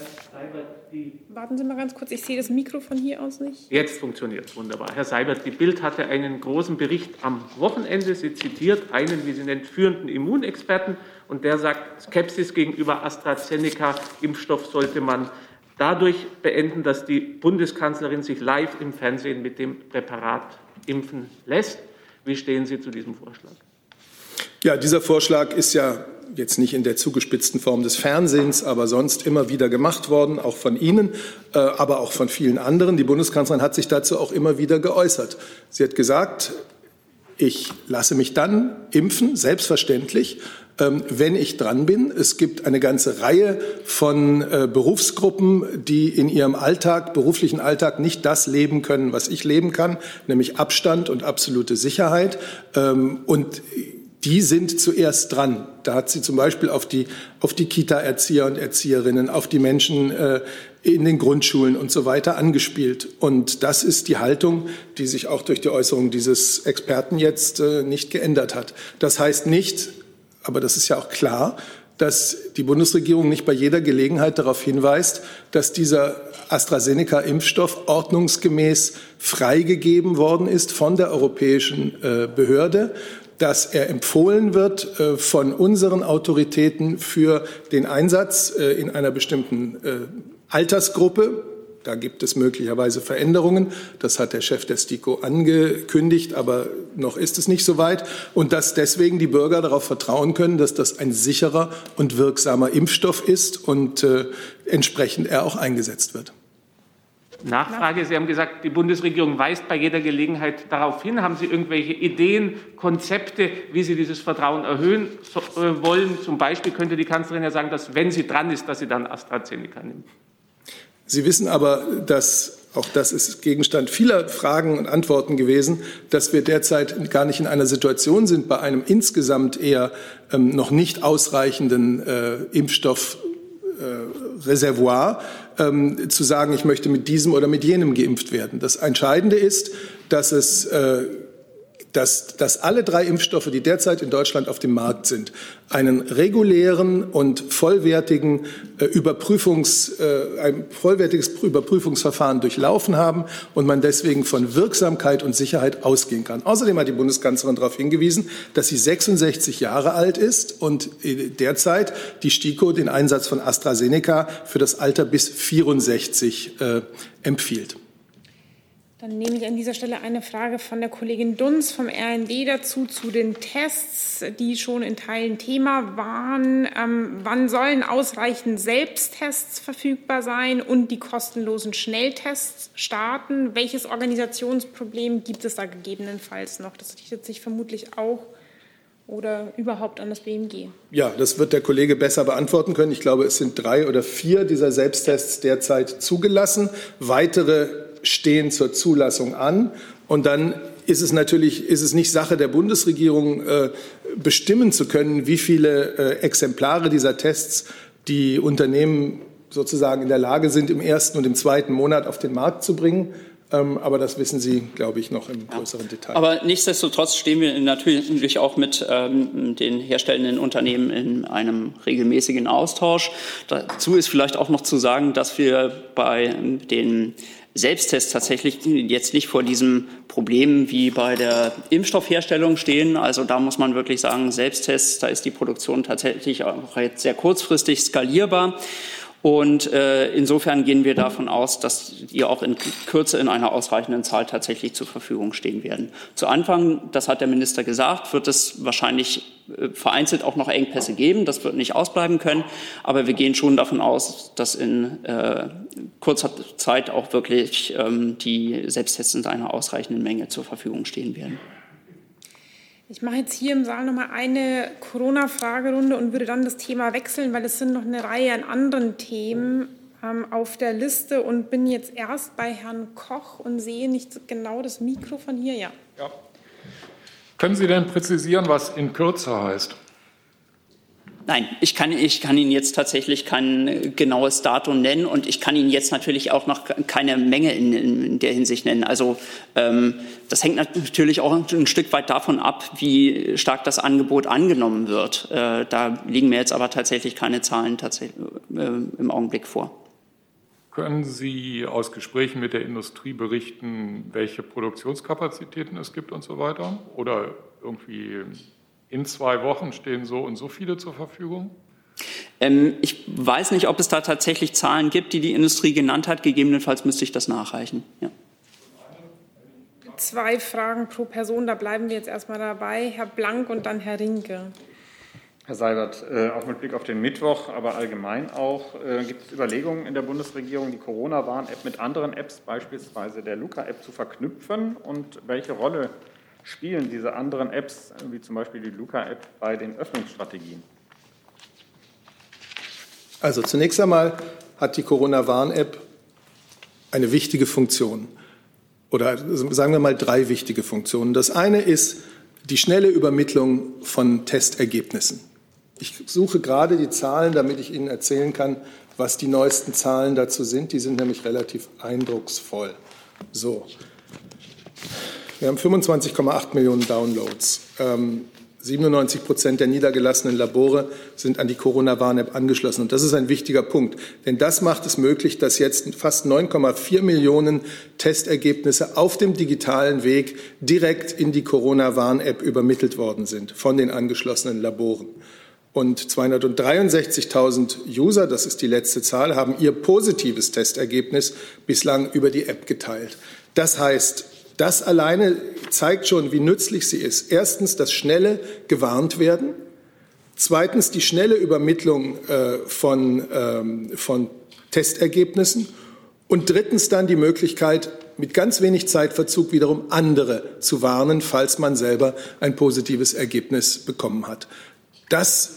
die. Warten Sie mal ganz kurz, ich sehe das Mikro von hier aus nicht. Jetzt funktioniert es wunderbar. Herr Seibert, die Bild hatte einen großen Bericht am Wochenende. Sie zitiert einen, wie sie nennt, führenden Immunexperten und der sagt, Skepsis gegenüber AstraZeneca-Impfstoff sollte man dadurch beenden, dass die Bundeskanzlerin sich live im Fernsehen mit dem Präparat impfen lässt. Wie stehen Sie zu diesem Vorschlag? Ja, dieser Vorschlag ist ja jetzt nicht in der zugespitzten Form des Fernsehens, aber sonst immer wieder gemacht worden, auch von Ihnen, äh, aber auch von vielen anderen. Die Bundeskanzlerin hat sich dazu auch immer wieder geäußert. Sie hat gesagt, ich lasse mich dann impfen, selbstverständlich, ähm, wenn ich dran bin. Es gibt eine ganze Reihe von äh, Berufsgruppen, die in ihrem Alltag, beruflichen Alltag nicht das leben können, was ich leben kann, nämlich Abstand und absolute Sicherheit. Ähm, und die sind zuerst dran. Da hat sie zum Beispiel auf die, auf die Kita-Erzieher und Erzieherinnen, auf die Menschen äh, in den Grundschulen und so weiter angespielt. Und das ist die Haltung, die sich auch durch die Äußerung dieses Experten jetzt äh, nicht geändert hat. Das heißt nicht, aber das ist ja auch klar, dass die Bundesregierung nicht bei jeder Gelegenheit darauf hinweist, dass dieser AstraZeneca-Impfstoff ordnungsgemäß freigegeben worden ist von der europäischen äh, Behörde dass er empfohlen wird äh, von unseren Autoritäten für den Einsatz äh, in einer bestimmten äh, Altersgruppe. Da gibt es möglicherweise Veränderungen. Das hat der Chef der STIKO angekündigt, aber noch ist es nicht so weit. Und dass deswegen die Bürger darauf vertrauen können, dass das ein sicherer und wirksamer Impfstoff ist und entsprechend er auch eingesetzt wird. Nachfrage. Sie haben gesagt, die Bundesregierung weist bei jeder Gelegenheit darauf hin. Haben Sie irgendwelche Ideen, Konzepte, wie Sie dieses Vertrauen erhöhen äh, wollen? Zum Beispiel könnte die Kanzlerin ja sagen, dass wenn sie dran ist, dass sie dann AstraZeneca nimmt. Sie wissen aber, dass auch das ist Gegenstand vieler Fragen und Antworten gewesen, dass wir derzeit gar nicht in einer Situation sind, bei einem insgesamt eher ähm, noch nicht ausreichenden äh, Impfstoff Reservoir ähm, zu sagen, ich möchte mit diesem oder mit jenem geimpft werden. Das Entscheidende ist, dass es äh, dass, dass alle drei Impfstoffe, die derzeit in Deutschland auf dem Markt sind, einen regulären und vollwertigen äh, Überprüfungs, äh, ein vollwertiges Überprüfungsverfahren durchlaufen haben und man deswegen von Wirksamkeit und Sicherheit ausgehen kann. Außerdem hat die Bundeskanzlerin darauf hingewiesen, dass sie 66 Jahre alt ist und äh, derzeit die STIKO den Einsatz von AstraZeneca für das Alter bis 64 äh, empfiehlt. Dann nehme ich an dieser Stelle eine Frage von der Kollegin Dunz vom RND dazu zu den Tests, die schon in Teilen Thema waren. Ähm, wann sollen ausreichend Selbsttests verfügbar sein und die kostenlosen Schnelltests starten? Welches Organisationsproblem gibt es da gegebenenfalls noch? Das richtet sich vermutlich auch oder überhaupt an das BMG? Ja, das wird der Kollege besser beantworten können. Ich glaube, es sind drei oder vier dieser Selbsttests derzeit zugelassen. Weitere stehen zur Zulassung an. Und dann ist es natürlich ist es nicht Sache der Bundesregierung, äh, bestimmen zu können, wie viele äh, Exemplare dieser Tests die Unternehmen sozusagen in der Lage sind, im ersten und im zweiten Monat auf den Markt zu bringen. Ähm, aber das wissen Sie, glaube ich, noch im größeren ja. Detail. Aber nichtsdestotrotz stehen wir natürlich auch mit ähm, den herstellenden Unternehmen in einem regelmäßigen Austausch. Dazu ist vielleicht auch noch zu sagen, dass wir bei den Selbsttests tatsächlich jetzt nicht vor diesem Problem wie bei der Impfstoffherstellung stehen. Also da muss man wirklich sagen, Selbsttests, da ist die Produktion tatsächlich auch jetzt sehr kurzfristig skalierbar. Und äh, insofern gehen wir davon aus, dass die auch in Kürze in einer ausreichenden Zahl tatsächlich zur Verfügung stehen werden. Zu Anfang, das hat der Minister gesagt, wird es wahrscheinlich äh, vereinzelt auch noch Engpässe geben. Das wird nicht ausbleiben können. Aber wir gehen schon davon aus, dass in äh, kurzer Zeit auch wirklich ähm, die Selbsttests in einer ausreichenden Menge zur Verfügung stehen werden. Ich mache jetzt hier im Saal noch mal eine Corona-Fragerunde und würde dann das Thema wechseln, weil es sind noch eine Reihe an anderen Themen ähm, auf der Liste und bin jetzt erst bei Herrn Koch und sehe nicht genau das Mikro von hier. Ja. ja. Können Sie denn präzisieren, was in Kürze heißt? Nein, ich kann, ich kann Ihnen jetzt tatsächlich kein genaues Datum nennen und ich kann Ihnen jetzt natürlich auch noch keine Menge in, in der Hinsicht nennen. Also ähm, das hängt natürlich auch ein Stück weit davon ab, wie stark das Angebot angenommen wird. Äh, da liegen mir jetzt aber tatsächlich keine Zahlen tatsächlich, äh, im Augenblick vor. Können Sie aus Gesprächen mit der Industrie berichten, welche Produktionskapazitäten es gibt und so weiter? Oder irgendwie in zwei Wochen stehen so und so viele zur Verfügung? Ähm, ich weiß nicht, ob es da tatsächlich Zahlen gibt, die die Industrie genannt hat. Gegebenenfalls müsste ich das nachreichen. Ja. Zwei Fragen pro Person, da bleiben wir jetzt erstmal dabei. Herr Blank und dann Herr Rinke. Herr Seibert, äh, auch mit Blick auf den Mittwoch, aber allgemein auch, äh, gibt es Überlegungen in der Bundesregierung, die Corona-Warn-App mit anderen Apps, beispielsweise der Luca-App, zu verknüpfen? Und welche Rolle spielen diese anderen Apps, wie zum Beispiel die Luca-App, bei den Öffnungsstrategien? Also zunächst einmal hat die Corona-Warn-App eine wichtige Funktion oder sagen wir mal drei wichtige Funktionen. Das eine ist die schnelle Übermittlung von Testergebnissen. Ich suche gerade die Zahlen, damit ich Ihnen erzählen kann, was die neuesten Zahlen dazu sind. Die sind nämlich relativ eindrucksvoll. So. Wir haben 25,8 Millionen Downloads. Ähm, 97 Prozent der niedergelassenen Labore sind an die Corona-Warn-App angeschlossen. Und das ist ein wichtiger Punkt, denn das macht es möglich, dass jetzt fast 9,4 Millionen Testergebnisse auf dem digitalen Weg direkt in die Corona-Warn-App übermittelt worden sind von den angeschlossenen Laboren. Und 263.000 User, das ist die letzte Zahl, haben ihr positives Testergebnis bislang über die App geteilt. Das heißt, das alleine zeigt schon, wie nützlich sie ist. Erstens das schnelle gewarnt werden. Zweitens die schnelle Übermittlung äh, von, ähm, von Testergebnissen. Und drittens dann die Möglichkeit, mit ganz wenig Zeitverzug wiederum andere zu warnen, falls man selber ein positives Ergebnis bekommen hat. Das,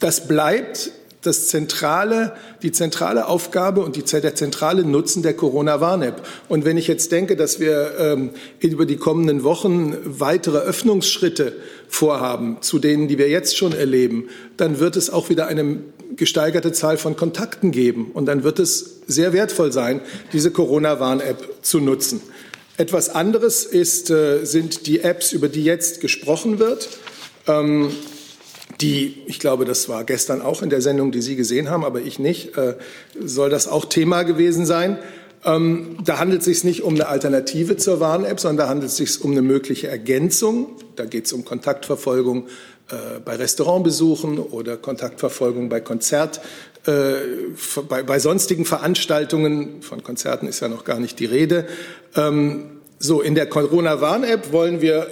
das bleibt das zentrale, die zentrale Aufgabe und die, der zentrale Nutzen der Corona-Warn-App. Und wenn ich jetzt denke, dass wir ähm, über die kommenden Wochen weitere Öffnungsschritte vorhaben, zu denen, die wir jetzt schon erleben, dann wird es auch wieder eine gesteigerte Zahl von Kontakten geben. Und dann wird es sehr wertvoll sein, diese Corona-Warn-App zu nutzen. Etwas anderes ist, äh, sind die Apps, über die jetzt gesprochen wird. Ähm, die, ich glaube, das war gestern auch in der Sendung, die Sie gesehen haben, aber ich nicht, äh, soll das auch Thema gewesen sein. Ähm, da handelt es sich nicht um eine Alternative zur Warn-App, sondern da handelt es sich um eine mögliche Ergänzung. Da geht es um Kontaktverfolgung äh, bei Restaurantbesuchen oder Kontaktverfolgung bei Konzert, äh, bei, bei, sonstigen Veranstaltungen. Von Konzerten ist ja noch gar nicht die Rede. Ähm, so, in der Corona-Warn-App wollen wir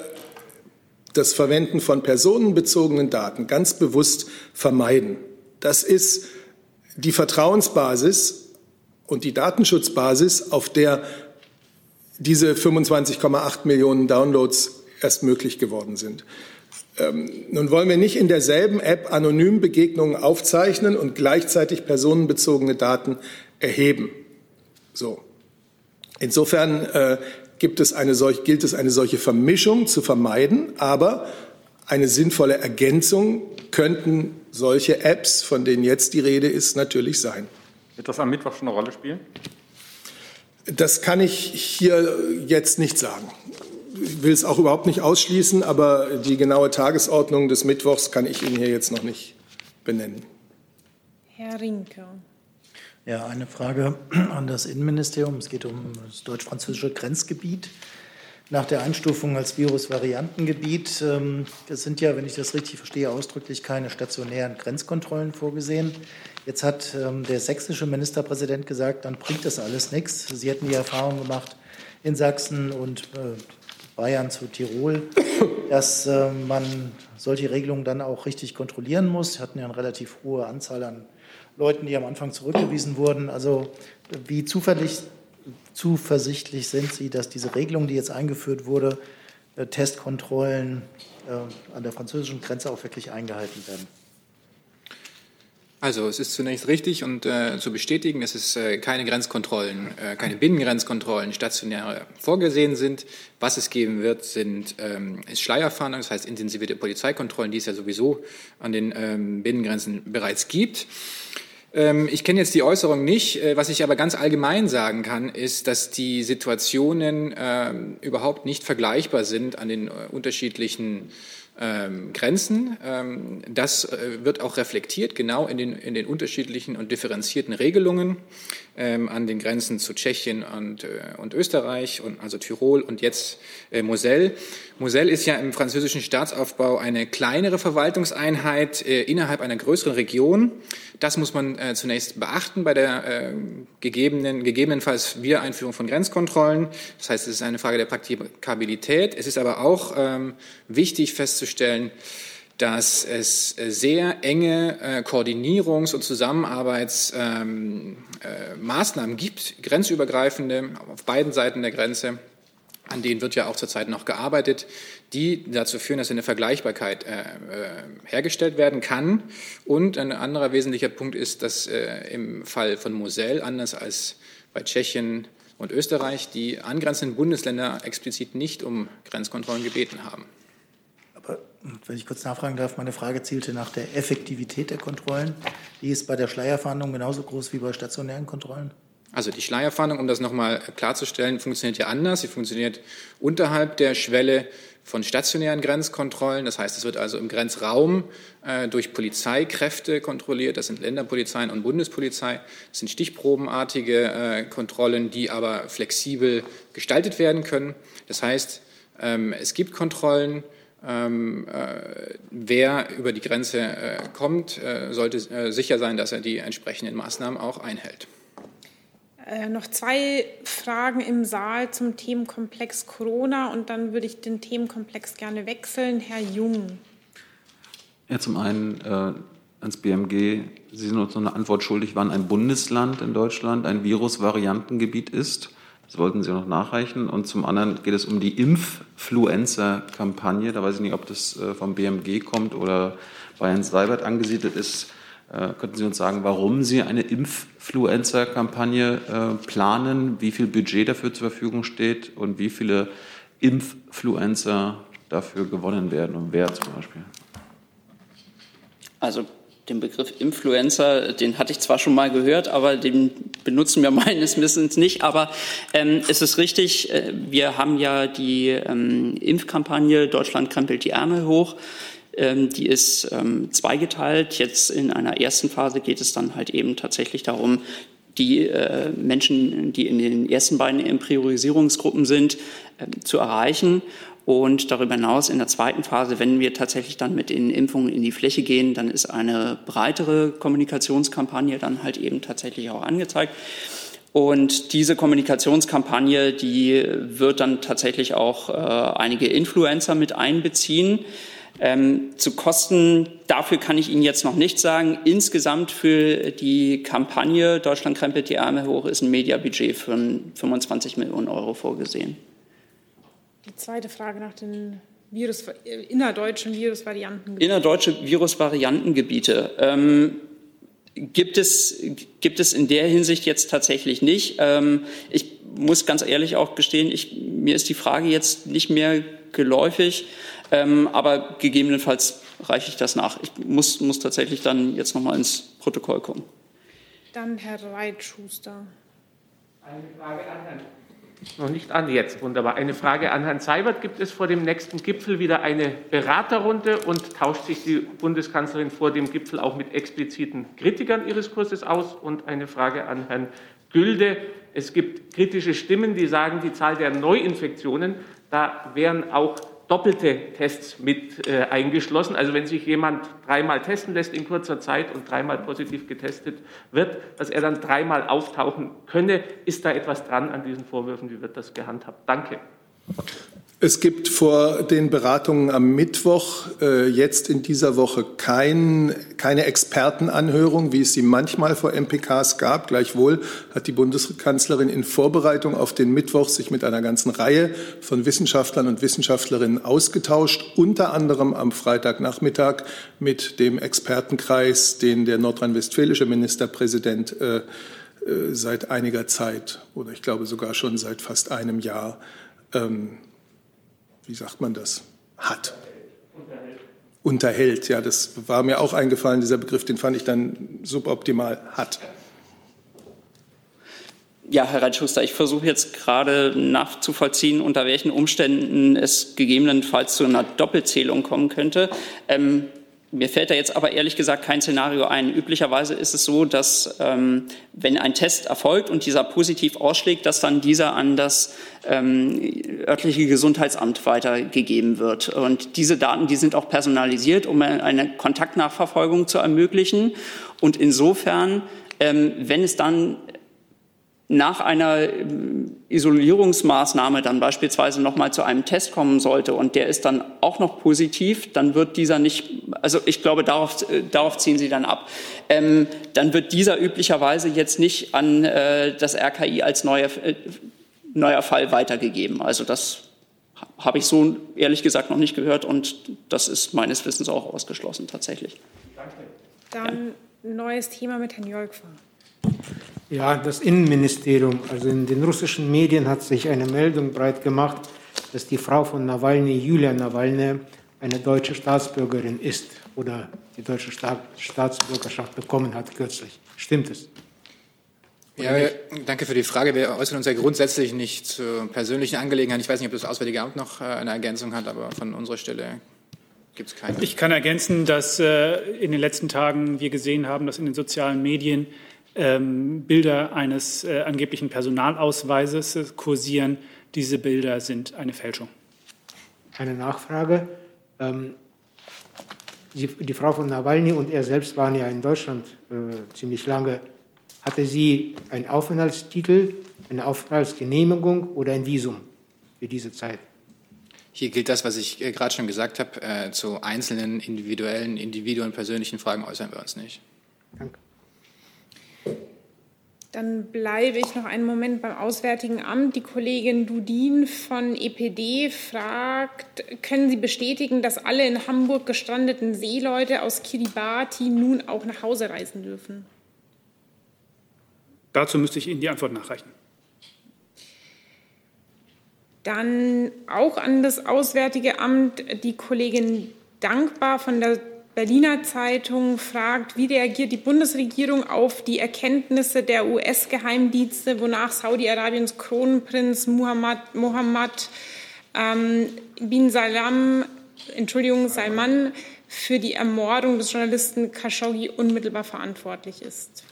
das Verwenden von personenbezogenen Daten ganz bewusst vermeiden. Das ist die Vertrauensbasis und die Datenschutzbasis, auf der diese 25,8 Millionen Downloads erst möglich geworden sind. Ähm, nun wollen wir nicht in derselben App anonym Begegnungen aufzeichnen und gleichzeitig personenbezogene Daten erheben. So. Insofern äh, gibt es eine solch, gilt es eine solche Vermischung zu vermeiden, aber eine sinnvolle Ergänzung könnten solche Apps, von denen jetzt die Rede ist, natürlich sein. Wird das am Mittwoch schon eine Rolle spielen? Das kann ich hier jetzt nicht sagen. Ich will es auch überhaupt nicht ausschließen, aber die genaue Tagesordnung des Mittwochs kann ich Ihnen hier jetzt noch nicht benennen. Herr Rinke. Ja, eine Frage an das Innenministerium. Es geht um das deutsch-französische Grenzgebiet. Nach der Einstufung als Virusvariantengebiet, ähm, sind ja, wenn ich das richtig verstehe, ausdrücklich keine stationären Grenzkontrollen vorgesehen. Jetzt hat ähm, der sächsische Ministerpräsident gesagt, dann bringt das alles nichts. Sie hätten die Erfahrung gemacht in Sachsen und äh, Bayern zu Tirol, dass äh, man solche Regelungen dann auch richtig kontrollieren muss. Wir hatten ja eine relativ hohe Anzahl an Leuten, die am Anfang zurückgewiesen wurden. Also wie zuversichtlich, sind Sie, dass diese Regelung, die jetzt eingeführt wurde, äh, Testkontrollen äh, an der französischen Grenze auch wirklich eingehalten werden? Also es ist zunächst richtig und äh, zu bestätigen, dass es äh, keine Grenzkontrollen, äh, keine Binnengrenzkontrollen stationär vorgesehen sind. Was es geben wird, sind ähm, ist Schleierfahndung, das heißt intensivierte Polizeikontrollen, die es ja sowieso an den ähm, Binnengrenzen bereits gibt. Ähm, ich kenne jetzt die Äußerung nicht. Äh, was ich aber ganz allgemein sagen kann, ist, dass die Situationen äh, überhaupt nicht vergleichbar sind an den äh, unterschiedlichen ähm, Grenzen. Ähm, das äh, wird auch reflektiert, genau in den, in den unterschiedlichen und differenzierten Regelungen an den Grenzen zu Tschechien und, äh, und Österreich, und, also Tirol und jetzt äh, Moselle. Moselle ist ja im französischen Staatsaufbau eine kleinere Verwaltungseinheit äh, innerhalb einer größeren Region. Das muss man zunächst beachten bei der gegebenen, gegebenenfalls Wiedereinführung von Grenzkontrollen. Das heißt, es ist eine Frage der Praktikabilität. Es ist aber auch ähm, wichtig festzustellen, dass es sehr enge äh, Koordinierungs- und Zusammenarbeitsmaßnahmen ähm, äh, gibt, grenzübergreifende, auf beiden Seiten der Grenze. An denen wird ja auch zurzeit noch gearbeitet, die dazu führen, dass eine Vergleichbarkeit äh, äh, hergestellt werden kann. Und ein anderer wesentlicher Punkt ist, dass äh, im Fall von Moselle, anders als bei Tschechien und Österreich, die angrenzenden Bundesländer explizit nicht um Grenzkontrollen gebeten haben. Wenn ich kurz nachfragen darf, meine Frage zielte nach der Effektivität der Kontrollen. Die ist bei der Schleierfahndung genauso groß wie bei stationären Kontrollen? Also die Schleierfahndung, um das nochmal klarzustellen, funktioniert ja anders. Sie funktioniert unterhalb der Schwelle von stationären Grenzkontrollen. Das heißt, es wird also im Grenzraum äh, durch Polizeikräfte kontrolliert. Das sind Länderpolizeien und Bundespolizei. Das sind stichprobenartige äh, Kontrollen, die aber flexibel gestaltet werden können. Das heißt, ähm, es gibt Kontrollen. Ähm, äh, wer über die Grenze äh, kommt, äh, sollte äh, sicher sein, dass er die entsprechenden Maßnahmen auch einhält. Äh, noch zwei Fragen im Saal zum Themenkomplex Corona und dann würde ich den Themenkomplex gerne wechseln. Herr Jung. Ja, zum einen äh, ans BMG. Sie sind uns noch eine Antwort schuldig, wann ein Bundesland in Deutschland ein Virusvariantengebiet ist. Das wollten Sie noch nachreichen. Und zum anderen geht es um die Impffluencer-Kampagne. Da weiß ich nicht, ob das äh, vom BMG kommt oder bei Herrn Seibert angesiedelt ist. Äh, könnten Sie uns sagen, warum Sie eine Impffluencer-Kampagne äh, planen, wie viel Budget dafür zur Verfügung steht und wie viele Impffluencer dafür gewonnen werden und wer zum Beispiel? Also den Begriff Influencer, den hatte ich zwar schon mal gehört, aber den benutzen wir <laughs> meines Wissens nicht. Aber ähm, es ist richtig, äh, wir haben ja die ähm, Impfkampagne Deutschland krempelt die Ärmel hoch. Ähm, die ist ähm, zweigeteilt. Jetzt in einer ersten Phase geht es dann halt eben tatsächlich darum, die äh, Menschen, die in den ersten beiden Priorisierungsgruppen sind, äh, zu erreichen. Und darüber hinaus in der zweiten Phase, wenn wir tatsächlich dann mit den Impfungen in die Fläche gehen, dann ist eine breitere Kommunikationskampagne dann halt eben tatsächlich auch angezeigt. Und diese Kommunikationskampagne, die wird dann tatsächlich auch äh, einige Influencer mit einbeziehen. Ähm, zu Kosten dafür kann ich Ihnen jetzt noch nichts sagen. Insgesamt für die Kampagne Deutschland krempelt die Arme hoch ist ein Mediabudget von 25 Millionen Euro vorgesehen. Die zweite Frage nach den Virus, innerdeutschen Virusvarianten. Innerdeutsche Virusvariantengebiete. Ähm, gibt es, gibt es in der Hinsicht jetzt tatsächlich nicht. Ähm, ich muss ganz ehrlich auch gestehen, ich, mir ist die Frage jetzt nicht mehr geläufig, ähm, aber gegebenenfalls reiche ich das nach. Ich muss, muss tatsächlich dann jetzt noch mal ins Protokoll kommen. Dann Herr Reitschuster. Eine Frage an Herrn noch nicht an jetzt, wunderbar. Eine Frage an Herrn Seibert. Gibt es vor dem nächsten Gipfel wieder eine Beraterrunde und tauscht sich die Bundeskanzlerin vor dem Gipfel auch mit expliziten Kritikern ihres Kurses aus? Und eine Frage an Herrn Gülde. Es gibt kritische Stimmen, die sagen, die Zahl der Neuinfektionen, da wären auch doppelte Tests mit äh, eingeschlossen. Also wenn sich jemand dreimal testen lässt in kurzer Zeit und dreimal positiv getestet wird, dass er dann dreimal auftauchen könne. Ist da etwas dran an diesen Vorwürfen? Wie wird das gehandhabt? Danke. Es gibt vor den Beratungen am Mittwoch äh, jetzt in dieser Woche kein, keine Expertenanhörung, wie es sie manchmal vor MPKs gab. Gleichwohl hat die Bundeskanzlerin in Vorbereitung auf den Mittwoch sich mit einer ganzen Reihe von Wissenschaftlern und Wissenschaftlerinnen ausgetauscht, unter anderem am Freitagnachmittag mit dem Expertenkreis, den der nordrhein-westfälische Ministerpräsident äh, äh, seit einiger Zeit oder ich glaube sogar schon seit fast einem Jahr ähm, wie sagt man das, hat. Unterhält. Unterhält, ja, das war mir auch eingefallen, dieser Begriff, den fand ich dann suboptimal, hat. Ja, Herr Reitschuster, ich versuche jetzt gerade nachzuvollziehen, unter welchen Umständen es gegebenenfalls zu einer Doppelzählung kommen könnte. Ähm, mir fällt da jetzt aber ehrlich gesagt kein Szenario ein. Üblicherweise ist es so, dass ähm, wenn ein Test erfolgt und dieser positiv ausschlägt, dass dann dieser an das ähm, örtliche Gesundheitsamt weitergegeben wird. Und diese Daten, die sind auch personalisiert, um eine Kontaktnachverfolgung zu ermöglichen. Und insofern, ähm, wenn es dann nach einer ähm, Isolierungsmaßnahme dann beispielsweise noch mal zu einem Test kommen sollte und der ist dann auch noch positiv, dann wird dieser nicht, also ich glaube, darauf, äh, darauf ziehen Sie dann ab, ähm, dann wird dieser üblicherweise jetzt nicht an äh, das RKI als neuer, äh, neuer Fall weitergegeben. Also das habe ich so ehrlich gesagt noch nicht gehört und das ist meines Wissens auch ausgeschlossen tatsächlich. Danke. Dann ja. neues Thema mit Herrn Jolkfer. Ja, das Innenministerium, also in den russischen Medien hat sich eine Meldung breit gemacht, dass die Frau von Nawalny, Julia Nawalny, eine deutsche Staatsbürgerin ist oder die deutsche Staatsbürgerschaft bekommen hat kürzlich. Stimmt es? Ja, danke für die Frage. Wir äußern uns ja grundsätzlich nicht zu persönlichen Angelegenheiten. Ich weiß nicht, ob das Auswärtige Amt noch äh, eine Ergänzung hat, aber von unserer Stelle gibt es keine. Ich kann ergänzen, dass äh, in den letzten Tagen wir gesehen haben, dass in den sozialen Medien ähm, Bilder eines äh, angeblichen Personalausweises kursieren. Diese Bilder sind eine Fälschung. Eine Nachfrage. Ähm, die, die, Frau von Nawalny und er selbst waren ja in Deutschland äh, ziemlich lange. Hatte sie einen Aufenthaltstitel, eine Aufenthaltsgenehmigung oder ein Visum für diese Zeit? Hier gilt das, was ich äh, gerade schon gesagt habe. Äh, zu einzelnen individuellen, individuellen persönlichen Fragen äußern wir uns nicht. Danke. Dann bleibe ich noch einen Moment beim Auswärtigen Amt. Die Kollegin Dudin von EPD fragt, können Sie bestätigen, dass alle in Hamburg gestrandeten Seeleute aus Kiribati nun auch nach Hause reisen dürfen? Dazu müsste ich Ihnen die Antwort nachreichen. Dann auch an das Auswärtige Amt die Kollegin Dankbar von der Berliner Zeitung fragt, wie reagiert die Bundesregierung auf die Erkenntnisse der US-Geheimdienste, wonach Saudi-Arabiens Kronprinz Muhammad, Mohammed ähm, bin Salam, Entschuldigung, Salman für die Ermordung des Journalisten Khashoggi unmittelbar verantwortlich ist.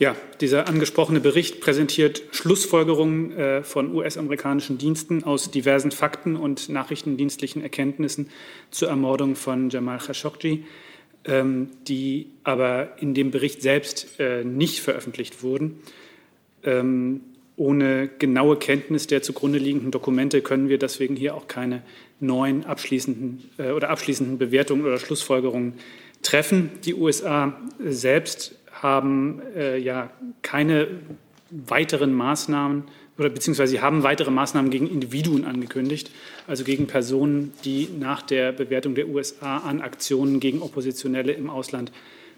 Ja, dieser angesprochene Bericht präsentiert Schlussfolgerungen äh, von US-amerikanischen Diensten aus diversen Fakten und nachrichtendienstlichen Erkenntnissen zur Ermordung von Jamal Khashoggi, ähm, die aber in dem Bericht selbst äh, nicht veröffentlicht wurden. Ähm, ohne genaue Kenntnis der zugrunde liegenden Dokumente können wir deswegen hier auch keine neuen abschließenden äh, oder abschließenden Bewertungen oder Schlussfolgerungen treffen. Die USA selbst haben äh, ja keine weiteren Maßnahmen oder beziehungsweise sie haben weitere Maßnahmen gegen Individuen angekündigt, also gegen Personen, die nach der Bewertung der USA an Aktionen gegen Oppositionelle im Ausland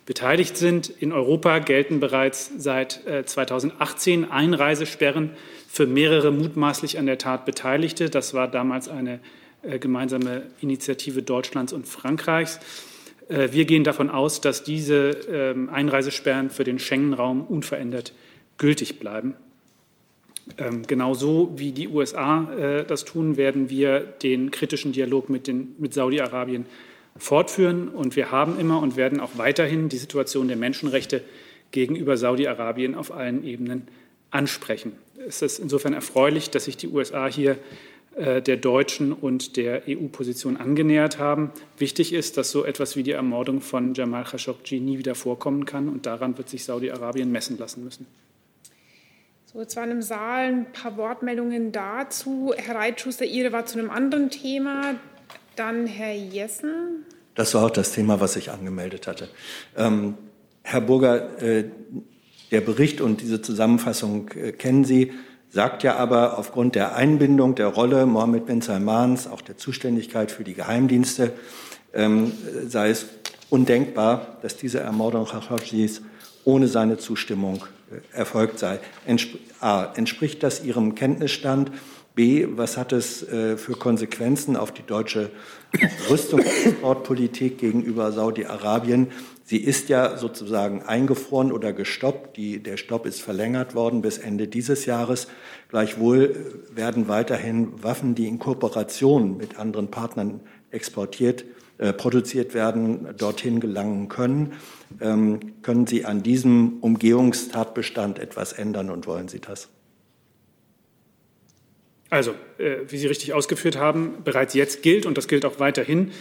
beteiligt sind. In Europa gelten bereits seit 2018 äh, Einreisesperren für mehrere mutmaßlich an der Tat Beteiligte. Das war damals eine äh, gemeinsame Initiative Deutschlands und Frankreichs. Äh, wir gehen davon aus, dass diese ähm, Einreisesperren für den Schengen-Raum unverändert gültig bleiben. Ähm, genauso wie die USA äh, das tun, werden wir den kritischen Dialog mit, mit Saudi-Arabien fortführen. Und wir haben immer und werden auch weiterhin die Situation der Menschenrechte gegenüber Saudi-Arabien auf allen Ebenen ansprechen. Es ist insofern erfreulich, dass sich die USA hier der deutschen und der EU-Position angenähert haben. Wichtig ist, dass so etwas wie die Ermordung von Jamal Khashoggi nie wieder vorkommen kann. Und daran wird sich Saudi-Arabien messen lassen müssen. So, jetzt waren im Saal ein paar Wortmeldungen dazu. Herr Reitschuster, Ihre war zu einem anderen Thema. Dann Herr Jessen. Das war auch das Thema, was ich angemeldet hatte. Ähm, Herr Burger, äh, der Bericht und diese Zusammenfassung äh, kennen Sie sagt ja aber aufgrund der Einbindung der Rolle Mohammed bin Salmans, auch der Zuständigkeit für die Geheimdienste, ähm, sei es undenkbar, dass diese Ermordung Khashoggis ohne seine Zustimmung äh, erfolgt sei. Entspr A. Entspricht das Ihrem Kenntnisstand? B. Was hat es äh, für Konsequenzen auf die deutsche Rüstungsexportpolitik gegenüber Saudi-Arabien? Sie ist ja sozusagen eingefroren oder gestoppt. Die, der Stopp ist verlängert worden bis Ende dieses Jahres. Gleichwohl werden weiterhin Waffen, die in Kooperation mit anderen Partnern exportiert, äh, produziert werden, dorthin gelangen können. Ähm, können Sie an diesem Umgehungstatbestand etwas ändern und wollen Sie das? Also, äh, wie Sie richtig ausgeführt haben, bereits jetzt gilt, und das gilt auch weiterhin,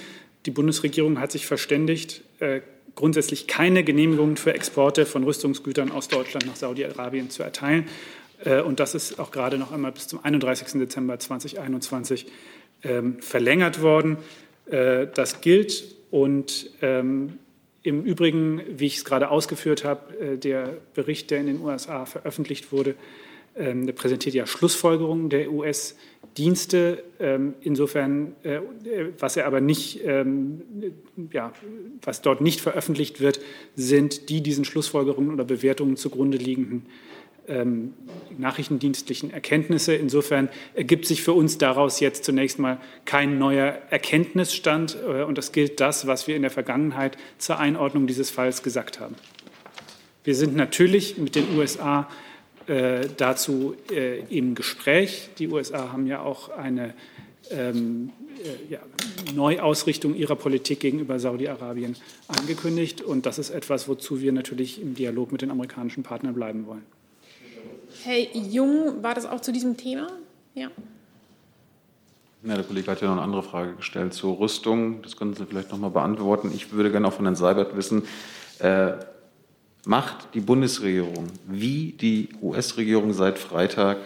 die Bundesregierung hat sich verständigt, äh, grundsätzlich keine Genehmigungen für Exporte von Rüstungsgütern aus Deutschland nach Saudi-Arabien zu erteilen. Äh, und das ist auch gerade noch einmal bis zum 31. Dezember 2021 ähm, verlängert worden. Äh, das gilt und ähm, im Übrigen, wie ich es gerade ausgeführt habe, äh, der Bericht, der in den USA veröffentlicht wurde, ähm, präsentiert ja Schlussfolgerungen der US-Dienste. Ähm, insofern, äh, was er aber nicht, ähm, ja, was dort nicht veröffentlicht wird, sind die diesen Schlussfolgerungen oder Bewertungen zugrunde liegenden nachrichtendienstlichen Erkenntnisse. Insofern ergibt sich für uns daraus jetzt zunächst mal kein neuer Erkenntnisstand. Äh, und das gilt das, was wir in der Vergangenheit zur Einordnung dieses Falls gesagt haben. Wir sind natürlich mit den USA äh, dazu äh, im Gespräch. Die USA haben ja auch eine ähm, äh, ja, Neuausrichtung ihrer Politik gegenüber Saudi-Arabien angekündigt. Und das ist etwas, wozu wir natürlich im Dialog mit den amerikanischen Partnern bleiben wollen. Herr Jung, war das auch zu diesem Thema? Ja. Ja, der Kollege hat ja noch eine andere Frage gestellt zur Rüstung. Das können Sie vielleicht noch mal beantworten. Ich würde gerne auch von Herrn Seibert wissen, äh, macht die Bundesregierung wie die US-Regierung seit Freitag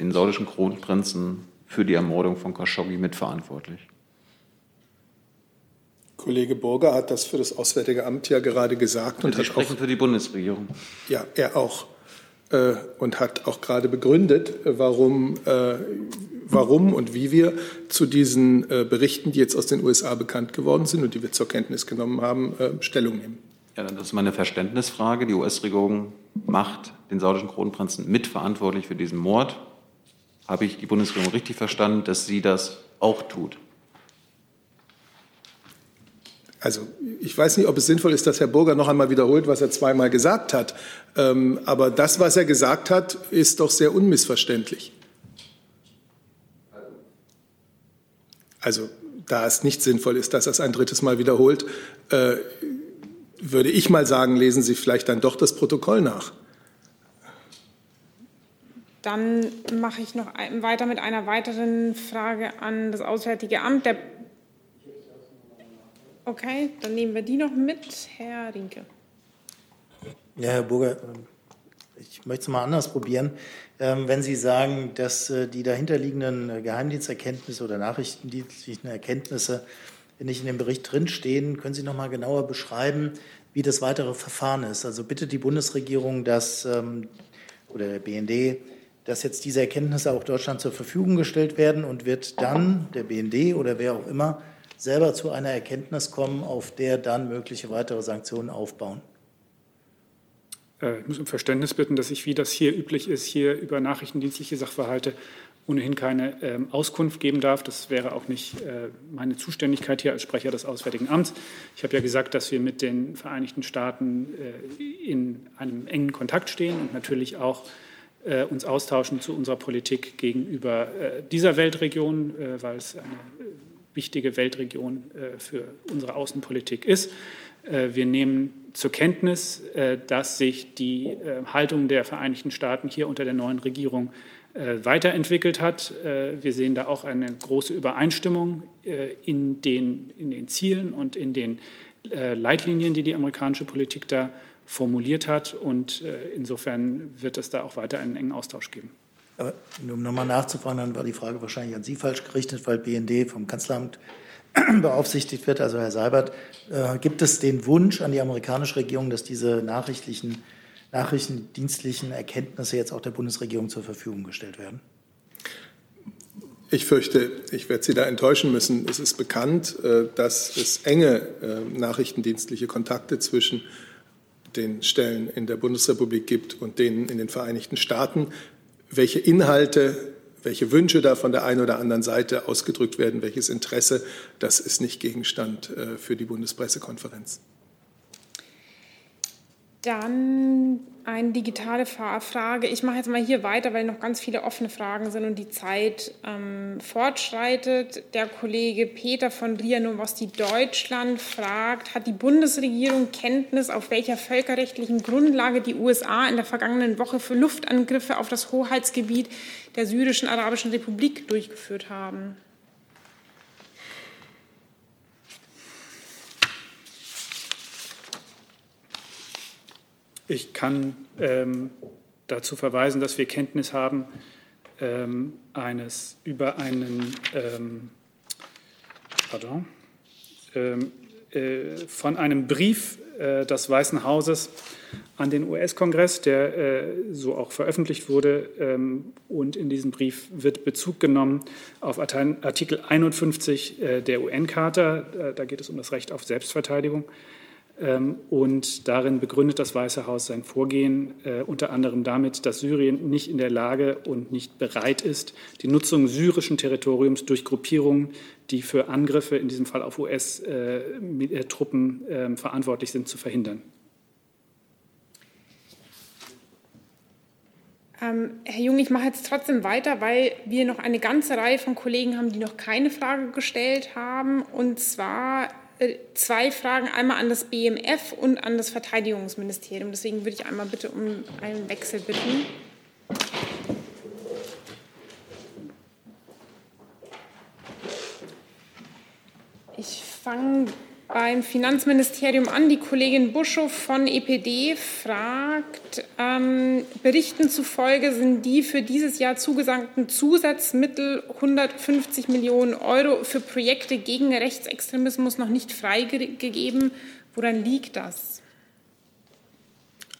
den saudischen Kronprinzen für die Ermordung von Khashoggi mitverantwortlich? Kollege Burger hat das für das Auswärtige Amt ja gerade gesagt. Und Sie sprechen auch, für die Bundesregierung. Ja, er auch. Äh, und hat auch gerade begründet, warum, äh, warum und wie wir zu diesen äh, Berichten, die jetzt aus den USA bekannt geworden sind und die wir zur Kenntnis genommen haben, äh, Stellung nehmen. Ja, das ist meine Verständnisfrage. Die US-Regierung macht den saudischen Kronprinzen mitverantwortlich für diesen Mord. Habe ich die Bundesregierung richtig verstanden, dass sie das auch tut? Also ich weiß nicht, ob es sinnvoll ist, dass Herr Burger noch einmal wiederholt, was er zweimal gesagt hat. Ähm, aber das, was er gesagt hat, ist doch sehr unmissverständlich. Also da es nicht sinnvoll ist, dass er es ein drittes Mal wiederholt, äh, würde ich mal sagen, lesen Sie vielleicht dann doch das Protokoll nach. Dann mache ich noch weiter mit einer weiteren Frage an das Auswärtige Amt. Der okay, dann nehmen wir die noch mit. Herr Rinke. Ja, Herr Burger, ich möchte es mal anders probieren. Ähm, wenn Sie sagen, dass äh, die dahinterliegenden äh, Geheimdiensterkenntnisse oder nachrichtendienstlichen Erkenntnisse nicht in dem Bericht drinstehen, können Sie noch mal genauer beschreiben, wie das weitere Verfahren ist? Also bitte die Bundesregierung, dass, ähm, oder der BND, dass jetzt diese Erkenntnisse auch Deutschland zur Verfügung gestellt werden und wird dann der BND oder wer auch immer selber zu einer Erkenntnis kommen, auf der dann mögliche weitere Sanktionen aufbauen? Äh, ich muss um Verständnis bitten, dass ich, wie das hier üblich ist, hier über nachrichtendienstliche Sachverhalte ohnehin keine äh, Auskunft geben darf. Das wäre auch nicht äh, meine Zuständigkeit hier als Sprecher des Auswärtigen Amts. Ich habe ja gesagt, dass wir mit den Vereinigten Staaten äh, in einem engen Kontakt stehen und natürlich auch äh, uns austauschen zu unserer Politik gegenüber äh, dieser Weltregion, weil es eine wichtige Weltregion für unsere Außenpolitik ist. Wir nehmen zur Kenntnis, äh, dass sich die äh, Haltung der Vereinigten Staaten hier unter der neuen Regierung äh, weiterentwickelt hat. Wir sehen da auch eine große Übereinstimmung in den, in den Zielen und in den Leitlinien, die die amerikanische Politik da formuliert hat. Und insofern wird es da auch weiter einen engen Austausch geben. Aber um nochmal nachzufragen, dann war die Frage wahrscheinlich an Sie falsch gerichtet, weil BND vom Kanzleramt <clears throat> beaufsichtigt wird, also Herr Seibert, äh, gibt es den Wunsch an die amerikanische Regierung, dass diese nachrichtlichen, nachrichtendienstlichen Erkenntnisse jetzt auch der Bundesregierung zur Verfügung gestellt werden? Ich fürchte, ich werde Sie da enttäuschen müssen. Es ist bekannt, äh, dass es enge äh, nachrichtendienstliche Kontakte zwischen den Stellen in der Bundesrepublik gibt und denen in den Vereinigten Staaten. Welche Inhalte welche Wünsche da von der einen oder anderen Seite ausgedrückt werden, welches Interesse, das ist nicht Gegenstand äh, für die Bundespressekonferenz. Dann eine digitale Frage. Ich mache jetzt mal hier weiter, weil noch ganz viele offene Fragen sind und die Zeit ähm, fortschreitet. Der Kollege Peter von RIA Novosti Deutschland fragt, hat die Bundesregierung Kenntnis, auf welcher völkerrechtlichen Grundlage die USA in der vergangenen Woche für Luftangriffe auf das Hoheitsgebiet der syrischen Arabischen Republik durchgeführt haben? Ich kann ähm, dazu verweisen, dass wir Kenntnis haben ähm, eines über einen ähm, pardon, ähm, äh, von einem Brief äh, des Weißen Hauses an den US-Kongress, der äh, so auch veröffentlicht wurde. Ähm, und in diesem Brief wird Bezug genommen auf Artikel 51 äh, der UN-Charta. Da geht es um das Recht auf Selbstverteidigung. Ähm, und darin begründet das Weiße Haus sein Vorgehen äh, unter anderem damit, dass Syrien nicht in der Lage und nicht bereit ist, die Nutzung syrischen Territoriums durch Gruppierungen, die für Angriffe, in diesem Fall auf US-Truppen, äh, ähm, verantwortlich sind, zu verhindern. Ähm, Herr Jung, ich mache jetzt trotzdem weiter, weil wir noch eine ganze Reihe von Kollegen haben, die noch keine Frage gestellt haben. Und zwar äh, zwei Fragen, einmal an das BMF und an das Verteidigungsministerium. Deswegen würde ich einmal bitte um einen Wechsel bitten. Ich fange beim Finanzministerium an. Die Kollegin Buschow von EPD fragt, ähm, Berichten zufolge sind die für dieses Jahr zugesandten Zusatzmittel 150 Millionen Euro für Projekte gegen Rechtsextremismus noch nicht freigegeben. Woran liegt das?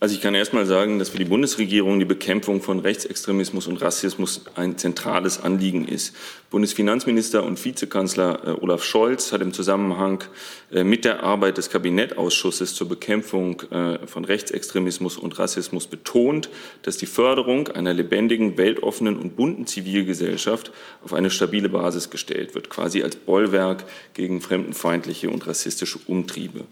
Also ich kann erst mal sagen, dass für die Bundesregierung die Bekämpfung von Rechtsextremismus und Rassismus ein zentrales Anliegen ist. Bundesfinanzminister und Vizekanzler äh, Olaf Scholz hat im Zusammenhang äh, mit der Arbeit des Kabinettausschusses zur Bekämpfung äh, von Rechtsextremismus und Rassismus betont, dass die Förderung einer lebendigen, weltoffenen und bunten Zivilgesellschaft auf eine stabile Basis gestellt wird, quasi als Bollwerk gegen fremdenfeindliche und rassistische Umtriebe.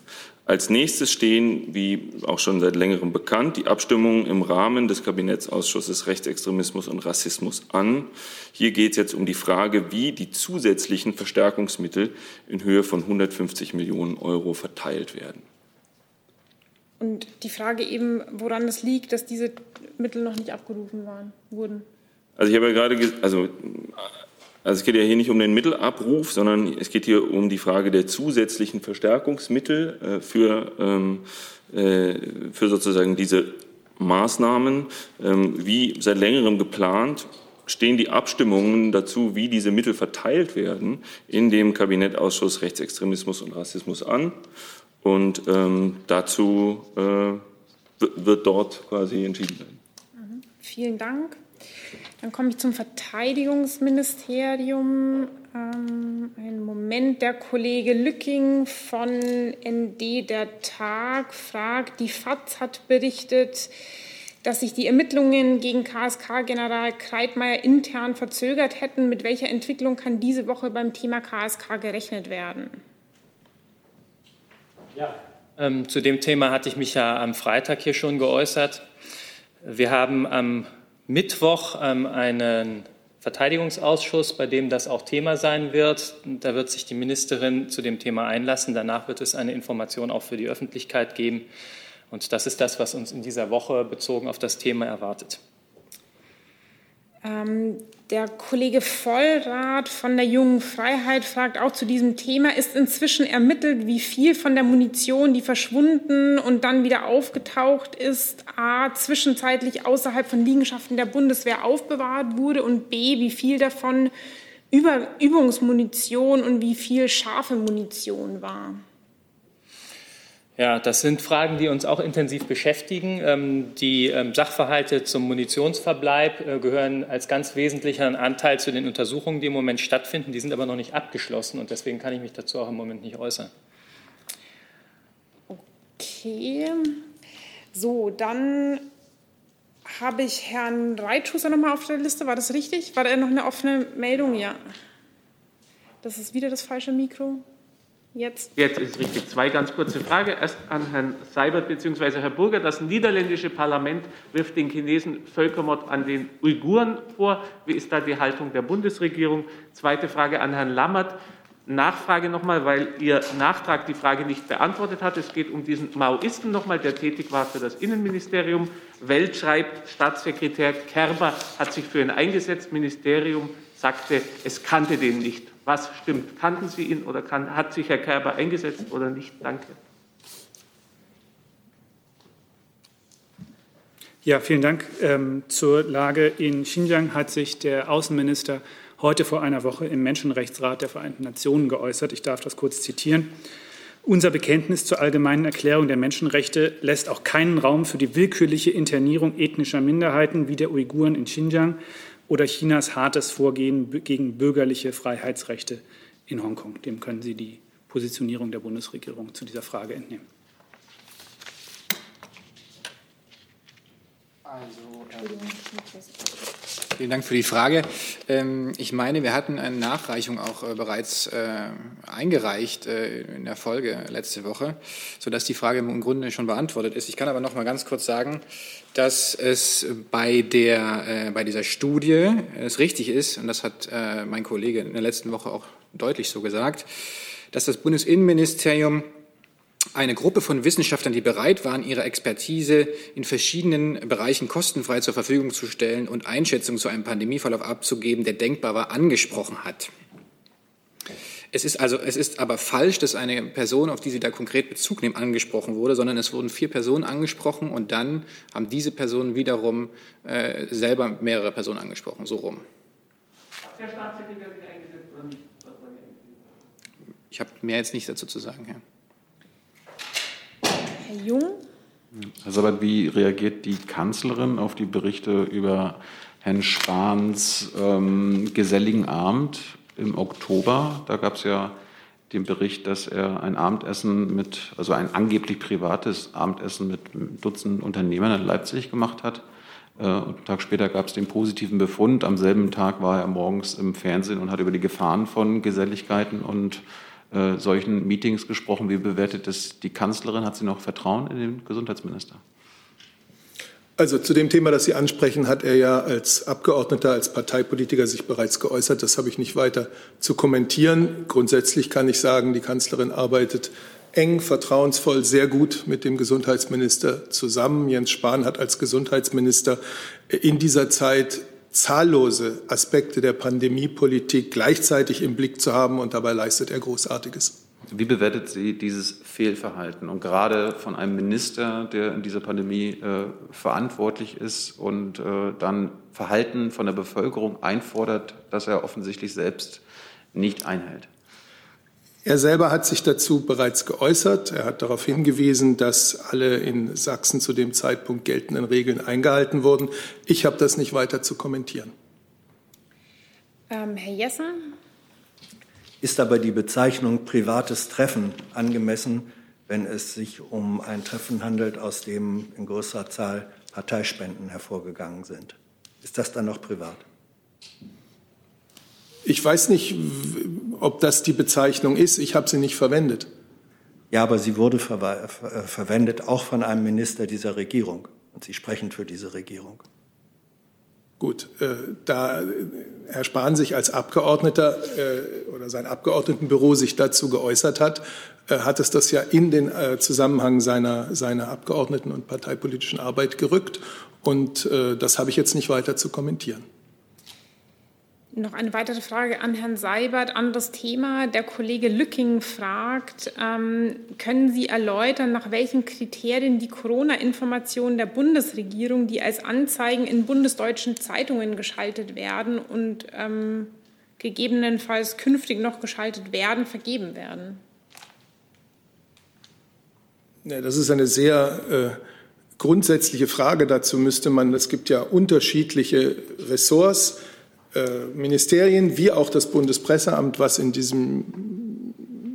Als nächstes stehen, wie auch schon seit längerem bekannt, die Abstimmungen im Rahmen des Kabinettsausschusses Rechtsextremismus und Rassismus an. Hier geht es jetzt um die Frage, wie die zusätzlichen Verstärkungsmittel in Höhe von 150 Millionen Euro verteilt werden. Und die Frage eben, woran es liegt, dass diese Mittel noch nicht abgerufen waren, wurden. Also ich habe ja gerade, also also es geht ja hier nicht um den Mittelabruf, sondern es geht hier um die Frage der zusätzlichen Verstärkungsmittel äh, für, ähm, äh, für sozusagen diese Maßnahmen. Ähm, wie seit längerem geplant, stehen die Abstimmungen dazu, wie diese Mittel verteilt werden, in dem Kabinettausschuss Rechtsextremismus und Rassismus an. Und ähm, dazu äh, wird dort quasi entschieden werden. Mhm. Vielen Dank. Dann komme ich zum Verteidigungsministerium. Ähm, einen Moment, der Kollege Lücking von ND Der Tag fragt, die FAZ hat berichtet, dass sich die Ermittlungen gegen KSK-General Kreitmeier intern verzögert hätten. Mit welcher Entwicklung kann diese Woche beim Thema KSK gerechnet werden? Ja, ähm, zu dem Thema hatte ich mich ja am Freitag hier schon geäußert. Wir haben am Mittwoch ähm, einen Verteidigungsausschuss, bei dem das auch Thema sein wird. Da wird sich die Ministerin zu dem Thema einlassen. Danach wird es eine Information auch für die Öffentlichkeit geben. Und das ist das, was uns in dieser Woche bezogen auf das Thema erwartet. Ähm, der Kollege Vollrath von der Jungen Freiheit fragt auch zu diesem Thema, ist inzwischen ermittelt, wie viel von der Munition, die verschwunden und dann wieder aufgetaucht ist, a, zwischenzeitlich außerhalb von Liegenschaften der Bundeswehr aufbewahrt wurde und b, wie viel davon über Übungsmunition und wie viel scharfe Munition war? Ja, das sind Fragen, die uns auch intensiv beschäftigen. Ähm, die ähm, Sachverhalte zum Munitionsverbleib äh, gehören als ganz wesentlicher Anteil zu den Untersuchungen, die im Moment stattfinden. Die sind aber noch nicht abgeschlossen und deswegen kann ich mich dazu auch im Moment nicht äußern. Okay. So, dann habe ich Herrn Reitschuster noch mal auf der Liste. War das richtig? War da noch eine offene Meldung? Ja. Das ist wieder das falsche Mikro. Jetzt. Jetzt ist richtig. Zwei ganz kurze Fragen. Erst an Herrn Seibert bzw. Herr Burger. Das niederländische Parlament wirft den Chinesen Völkermord an den Uiguren vor. Wie ist da die Haltung der Bundesregierung? Zweite Frage an Herrn Lammert. Nachfrage nochmal, weil Ihr Nachtrag die Frage nicht beantwortet hat. Es geht um diesen Maoisten nochmal, der tätig war für das Innenministerium. Welt schreibt, Staatssekretär Kerber hat sich für ihn eingesetzt. Ministerium sagte, es kannte den nicht. Was stimmt? Kannten Sie ihn oder kann, hat sich Herr Kerber eingesetzt oder nicht? Danke. Ja, vielen Dank. Ähm, zur Lage in Xinjiang hat sich der Außenminister heute vor einer Woche im Menschenrechtsrat der Vereinten Nationen geäußert. Ich darf das kurz zitieren. Unser Bekenntnis zur allgemeinen Erklärung der Menschenrechte lässt auch keinen Raum für die willkürliche Internierung ethnischer Minderheiten wie der Uiguren in Xinjiang oder Chinas hartes Vorgehen gegen bürgerliche Freiheitsrechte in Hongkong. Dem können Sie die Positionierung der Bundesregierung zu dieser Frage entnehmen. Also, Vielen Dank für die Frage. Ähm, ich meine, wir hatten eine Nachreichung auch äh, bereits äh, eingereicht äh, in der Folge letzte Woche, sodass die Frage im Grunde schon beantwortet ist. Ich kann aber noch mal ganz kurz sagen, dass es bei, der, bei dieser Studie es richtig ist, und das hat mein Kollege in der letzten Woche auch deutlich so gesagt, dass das Bundesinnenministerium eine Gruppe von Wissenschaftlern, die bereit waren, ihre Expertise in verschiedenen Bereichen kostenfrei zur Verfügung zu stellen und Einschätzungen zu einem Pandemieverlauf abzugeben, der denkbar war, angesprochen hat. Es ist also, es ist aber falsch, dass eine Person, auf die Sie da konkret Bezug nehmen, angesprochen wurde, sondern es wurden vier Personen angesprochen und dann haben diese Personen wiederum äh, selber mehrere Personen angesprochen, so rum. Der Staatssekretär sich eingesetzt oder nicht? Ich habe mehr jetzt nicht dazu zu sagen, Herr. Herr Jung? Herr Sabat, wie reagiert die Kanzlerin auf die Berichte über Herrn Spahns ähm, geselligen Abend im Oktober? Da gab es ja den Bericht, dass er ein Abendessen mit, also ein angeblich privates Abendessen mit Dutzenden Unternehmern in Leipzig gemacht hat. Äh, einen Tag später gab es den positiven Befund. Am selben Tag war er morgens im Fernsehen und hat über die Gefahren von Geselligkeiten und äh, solchen Meetings gesprochen. Wie bewertet das die Kanzlerin? Hat sie noch Vertrauen in den Gesundheitsminister? Also zu dem Thema, das Sie ansprechen, hat er ja als Abgeordneter, als Parteipolitiker sich bereits geäußert. Das habe ich nicht weiter zu kommentieren. Grundsätzlich kann ich sagen, die Kanzlerin arbeitet eng, vertrauensvoll, sehr gut mit dem Gesundheitsminister zusammen. Jens Spahn hat als Gesundheitsminister in dieser Zeit zahllose Aspekte der Pandemiepolitik gleichzeitig im Blick zu haben und dabei leistet er Großartiges. Wie bewertet Sie dieses Fehlverhalten und gerade von einem Minister, der in dieser Pandemie äh, verantwortlich ist und äh, dann Verhalten von der Bevölkerung einfordert, das er offensichtlich selbst nicht einhält? Er selber hat sich dazu bereits geäußert. Er hat darauf hingewiesen, dass alle in Sachsen zu dem Zeitpunkt geltenden Regeln eingehalten wurden. Ich habe das nicht weiter zu kommentieren. Ähm, Herr Jessen. Ist aber die Bezeichnung privates Treffen angemessen, wenn es sich um ein Treffen handelt, aus dem in größerer Zahl Parteispenden hervorgegangen sind? Ist das dann noch privat? Ich weiß nicht, ob das die Bezeichnung ist. Ich habe sie nicht verwendet. Ja, aber sie wurde ver ver verwendet auch von einem Minister dieser Regierung. Und Sie sprechen für diese Regierung. Gut, äh, da Herr Spahn sich als Abgeordneter äh, oder sein Abgeordnetenbüro sich dazu geäußert hat, äh, hat es das ja in den äh, Zusammenhang seiner, seiner Abgeordneten- und parteipolitischen Arbeit gerückt. Und äh, das habe ich jetzt nicht weiter zu kommentieren. Noch eine weitere Frage an Herrn Seibert, anderes Thema. Der Kollege Lücking fragt, ähm, können Sie erläutern, nach welchen Kriterien die Corona-Informationen der Bundesregierung, die als Anzeigen in bundesdeutschen Zeitungen geschaltet werden und ähm, gegebenenfalls künftig noch geschaltet werden, vergeben werden? Ja, das ist eine sehr äh, grundsätzliche Frage. Dazu müsste man, es gibt ja unterschiedliche Ressorts Ministerien wie auch das Bundespresseamt, was in diesem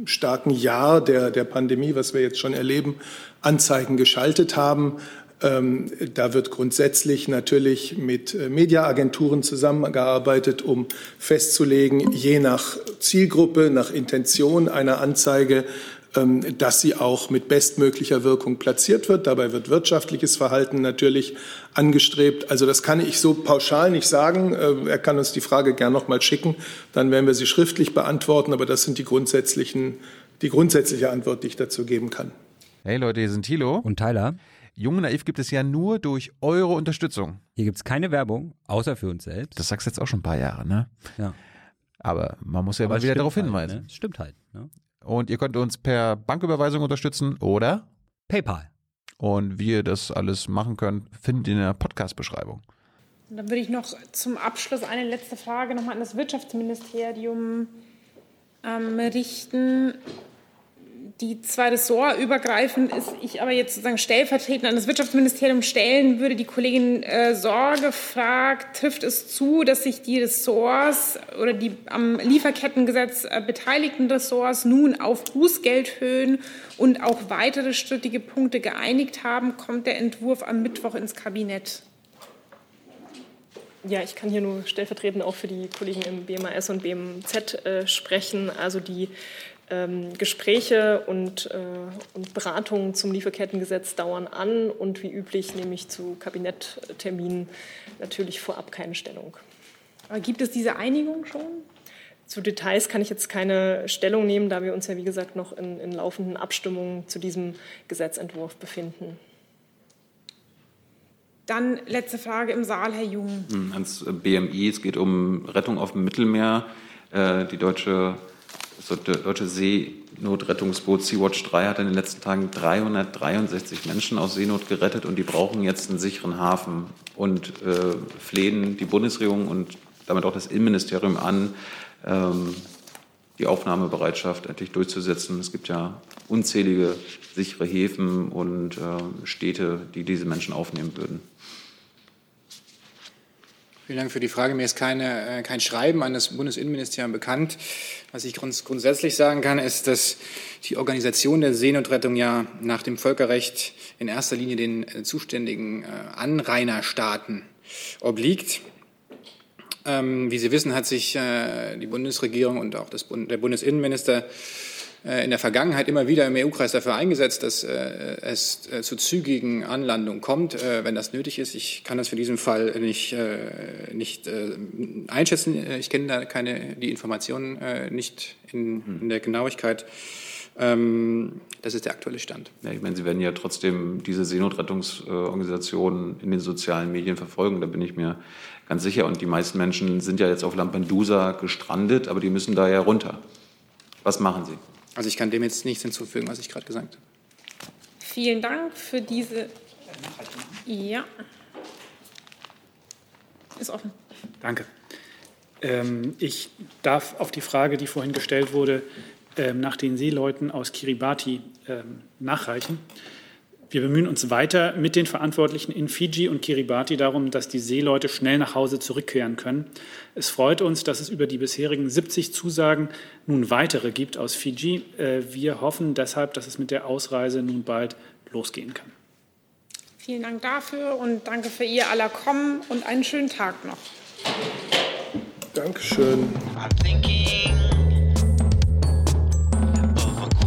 starken Jahr der, der Pandemie, was wir jetzt schon erleben, Anzeigen geschaltet haben. Ähm, da wird grundsätzlich natürlich mit äh, Mediaagenturen zusammengearbeitet, um festzulegen, je nach Zielgruppe, nach Intention einer Anzeige, dass sie auch mit bestmöglicher Wirkung platziert wird. Dabei wird wirtschaftliches Verhalten natürlich angestrebt. Also das kann ich so pauschal nicht sagen. Äh, er kann uns die Frage gern noch mal schicken, dann werden wir sie schriftlich beantworten. Aber das sind die grundsätzlichen, die grundsätzliche Antwort, die ich dazu geben kann. Hey Leute, hier sind Thilo und Tyler. Jung und Naiv gibt es ja nur durch eure Unterstützung. Hier gibt es keine Werbung, außer für uns selbst. Das sagst du jetzt auch schon ein paar Jahre, ne? Ja. Aber man muss ja Aber mal wieder darauf hinweisen. Halt, ne? Stimmt halt. Ne? Und ihr könnt uns per Banküberweisung unterstützen oder PayPal. Und wie ihr das alles machen könnt, findet ihr in der Podcast-Beschreibung. Dann würde ich noch zum Abschluss eine letzte Frage nochmal an das Wirtschaftsministerium ähm, richten die zwar ressortübergreifend ist, ich aber jetzt sozusagen stellvertretend an das Wirtschaftsministerium stellen würde. Die Kollegin äh, Sorge fragt, trifft es zu, dass sich die Ressorts oder die am Lieferkettengesetz äh, beteiligten Ressorts nun auf Bußgeldhöhen und auch weitere strittige Punkte geeinigt haben? Kommt der Entwurf am Mittwoch ins Kabinett? Ja, ich kann hier nur stellvertretend auch für die Kollegen im BMAS und BMZ äh, sprechen. Also die ähm, Gespräche und, äh, und Beratungen zum Lieferkettengesetz dauern an und wie üblich nehme ich zu Kabinettterminen natürlich vorab keine Stellung. Aber gibt es diese Einigung schon? Zu Details kann ich jetzt keine Stellung nehmen, da wir uns ja, wie gesagt, noch in, in laufenden Abstimmungen zu diesem Gesetzentwurf befinden. Dann letzte Frage im Saal, Herr Jung. Hm, ans BMI, es geht um Rettung auf dem Mittelmeer. Äh, die deutsche das deutsche Seenotrettungsboot Sea-Watch 3 hat in den letzten Tagen 363 Menschen aus Seenot gerettet und die brauchen jetzt einen sicheren Hafen und äh, flehen die Bundesregierung und damit auch das Innenministerium an, ähm, die Aufnahmebereitschaft endlich durchzusetzen. Es gibt ja unzählige sichere Häfen und äh, Städte, die diese Menschen aufnehmen würden. Vielen Dank für die Frage. Mir ist keine, äh, kein Schreiben an das Bundesinnenministerium bekannt. Was ich grunds grundsätzlich sagen kann, ist, dass die Organisation der Seenotrettung ja nach dem Völkerrecht in erster Linie den äh, zuständigen äh, Anrainerstaaten obliegt. Ähm, wie Sie wissen, hat sich die Bundesregierung und auch Bund, der Bundesinnenminister in der Vergangenheit immer wieder im EU-Kreis dafür eingesetzt, dass äh, es äh, zu zügigen Anlandungen kommt, wenn das nötig ist. Ich kann das für diesen Fall nicht, nicht einschätzen. Ich kenne da keine, die Informationen nicht in, in der Genauigkeit. Ähm, das ist der aktuelle Stand. Ja, ich meine, Sie werden ja trotzdem diese Seenotrettungsorganisationen in den sozialen Medien verfolgen. Da bin ich mir ganz sicher. Und die meisten Menschen sind ja jetzt auf Lampedusa gestrandet, aber die müssen da ja runter. Was machen Sie? Also ich kann dem jetzt nichts hinzufügen, was ich gerade gesagt habe. Vielen Dank für diese. Ja. Ist offen. Danke. Ähm, ich darf auf die Frage, die vorhin gestellt wurde, ähm, nach den Seeleuten aus Kiribati ähm, nachreichen. Wir bemühen uns weiter mit den Verantwortlichen in Fiji und Kiribati darum, dass die Seeleute schnell nach Hause zurückkehren können. Es freut uns, dass es über die bisherigen 70 Zusagen nun weitere gibt aus Fiji. Äh, wir hoffen deshalb, dass es mit der Ausreise nun bald losgehen kann. Vielen Dank dafür und danke für Ihr aller Kommen und einen schönen Tag noch. Dankeschön.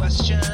question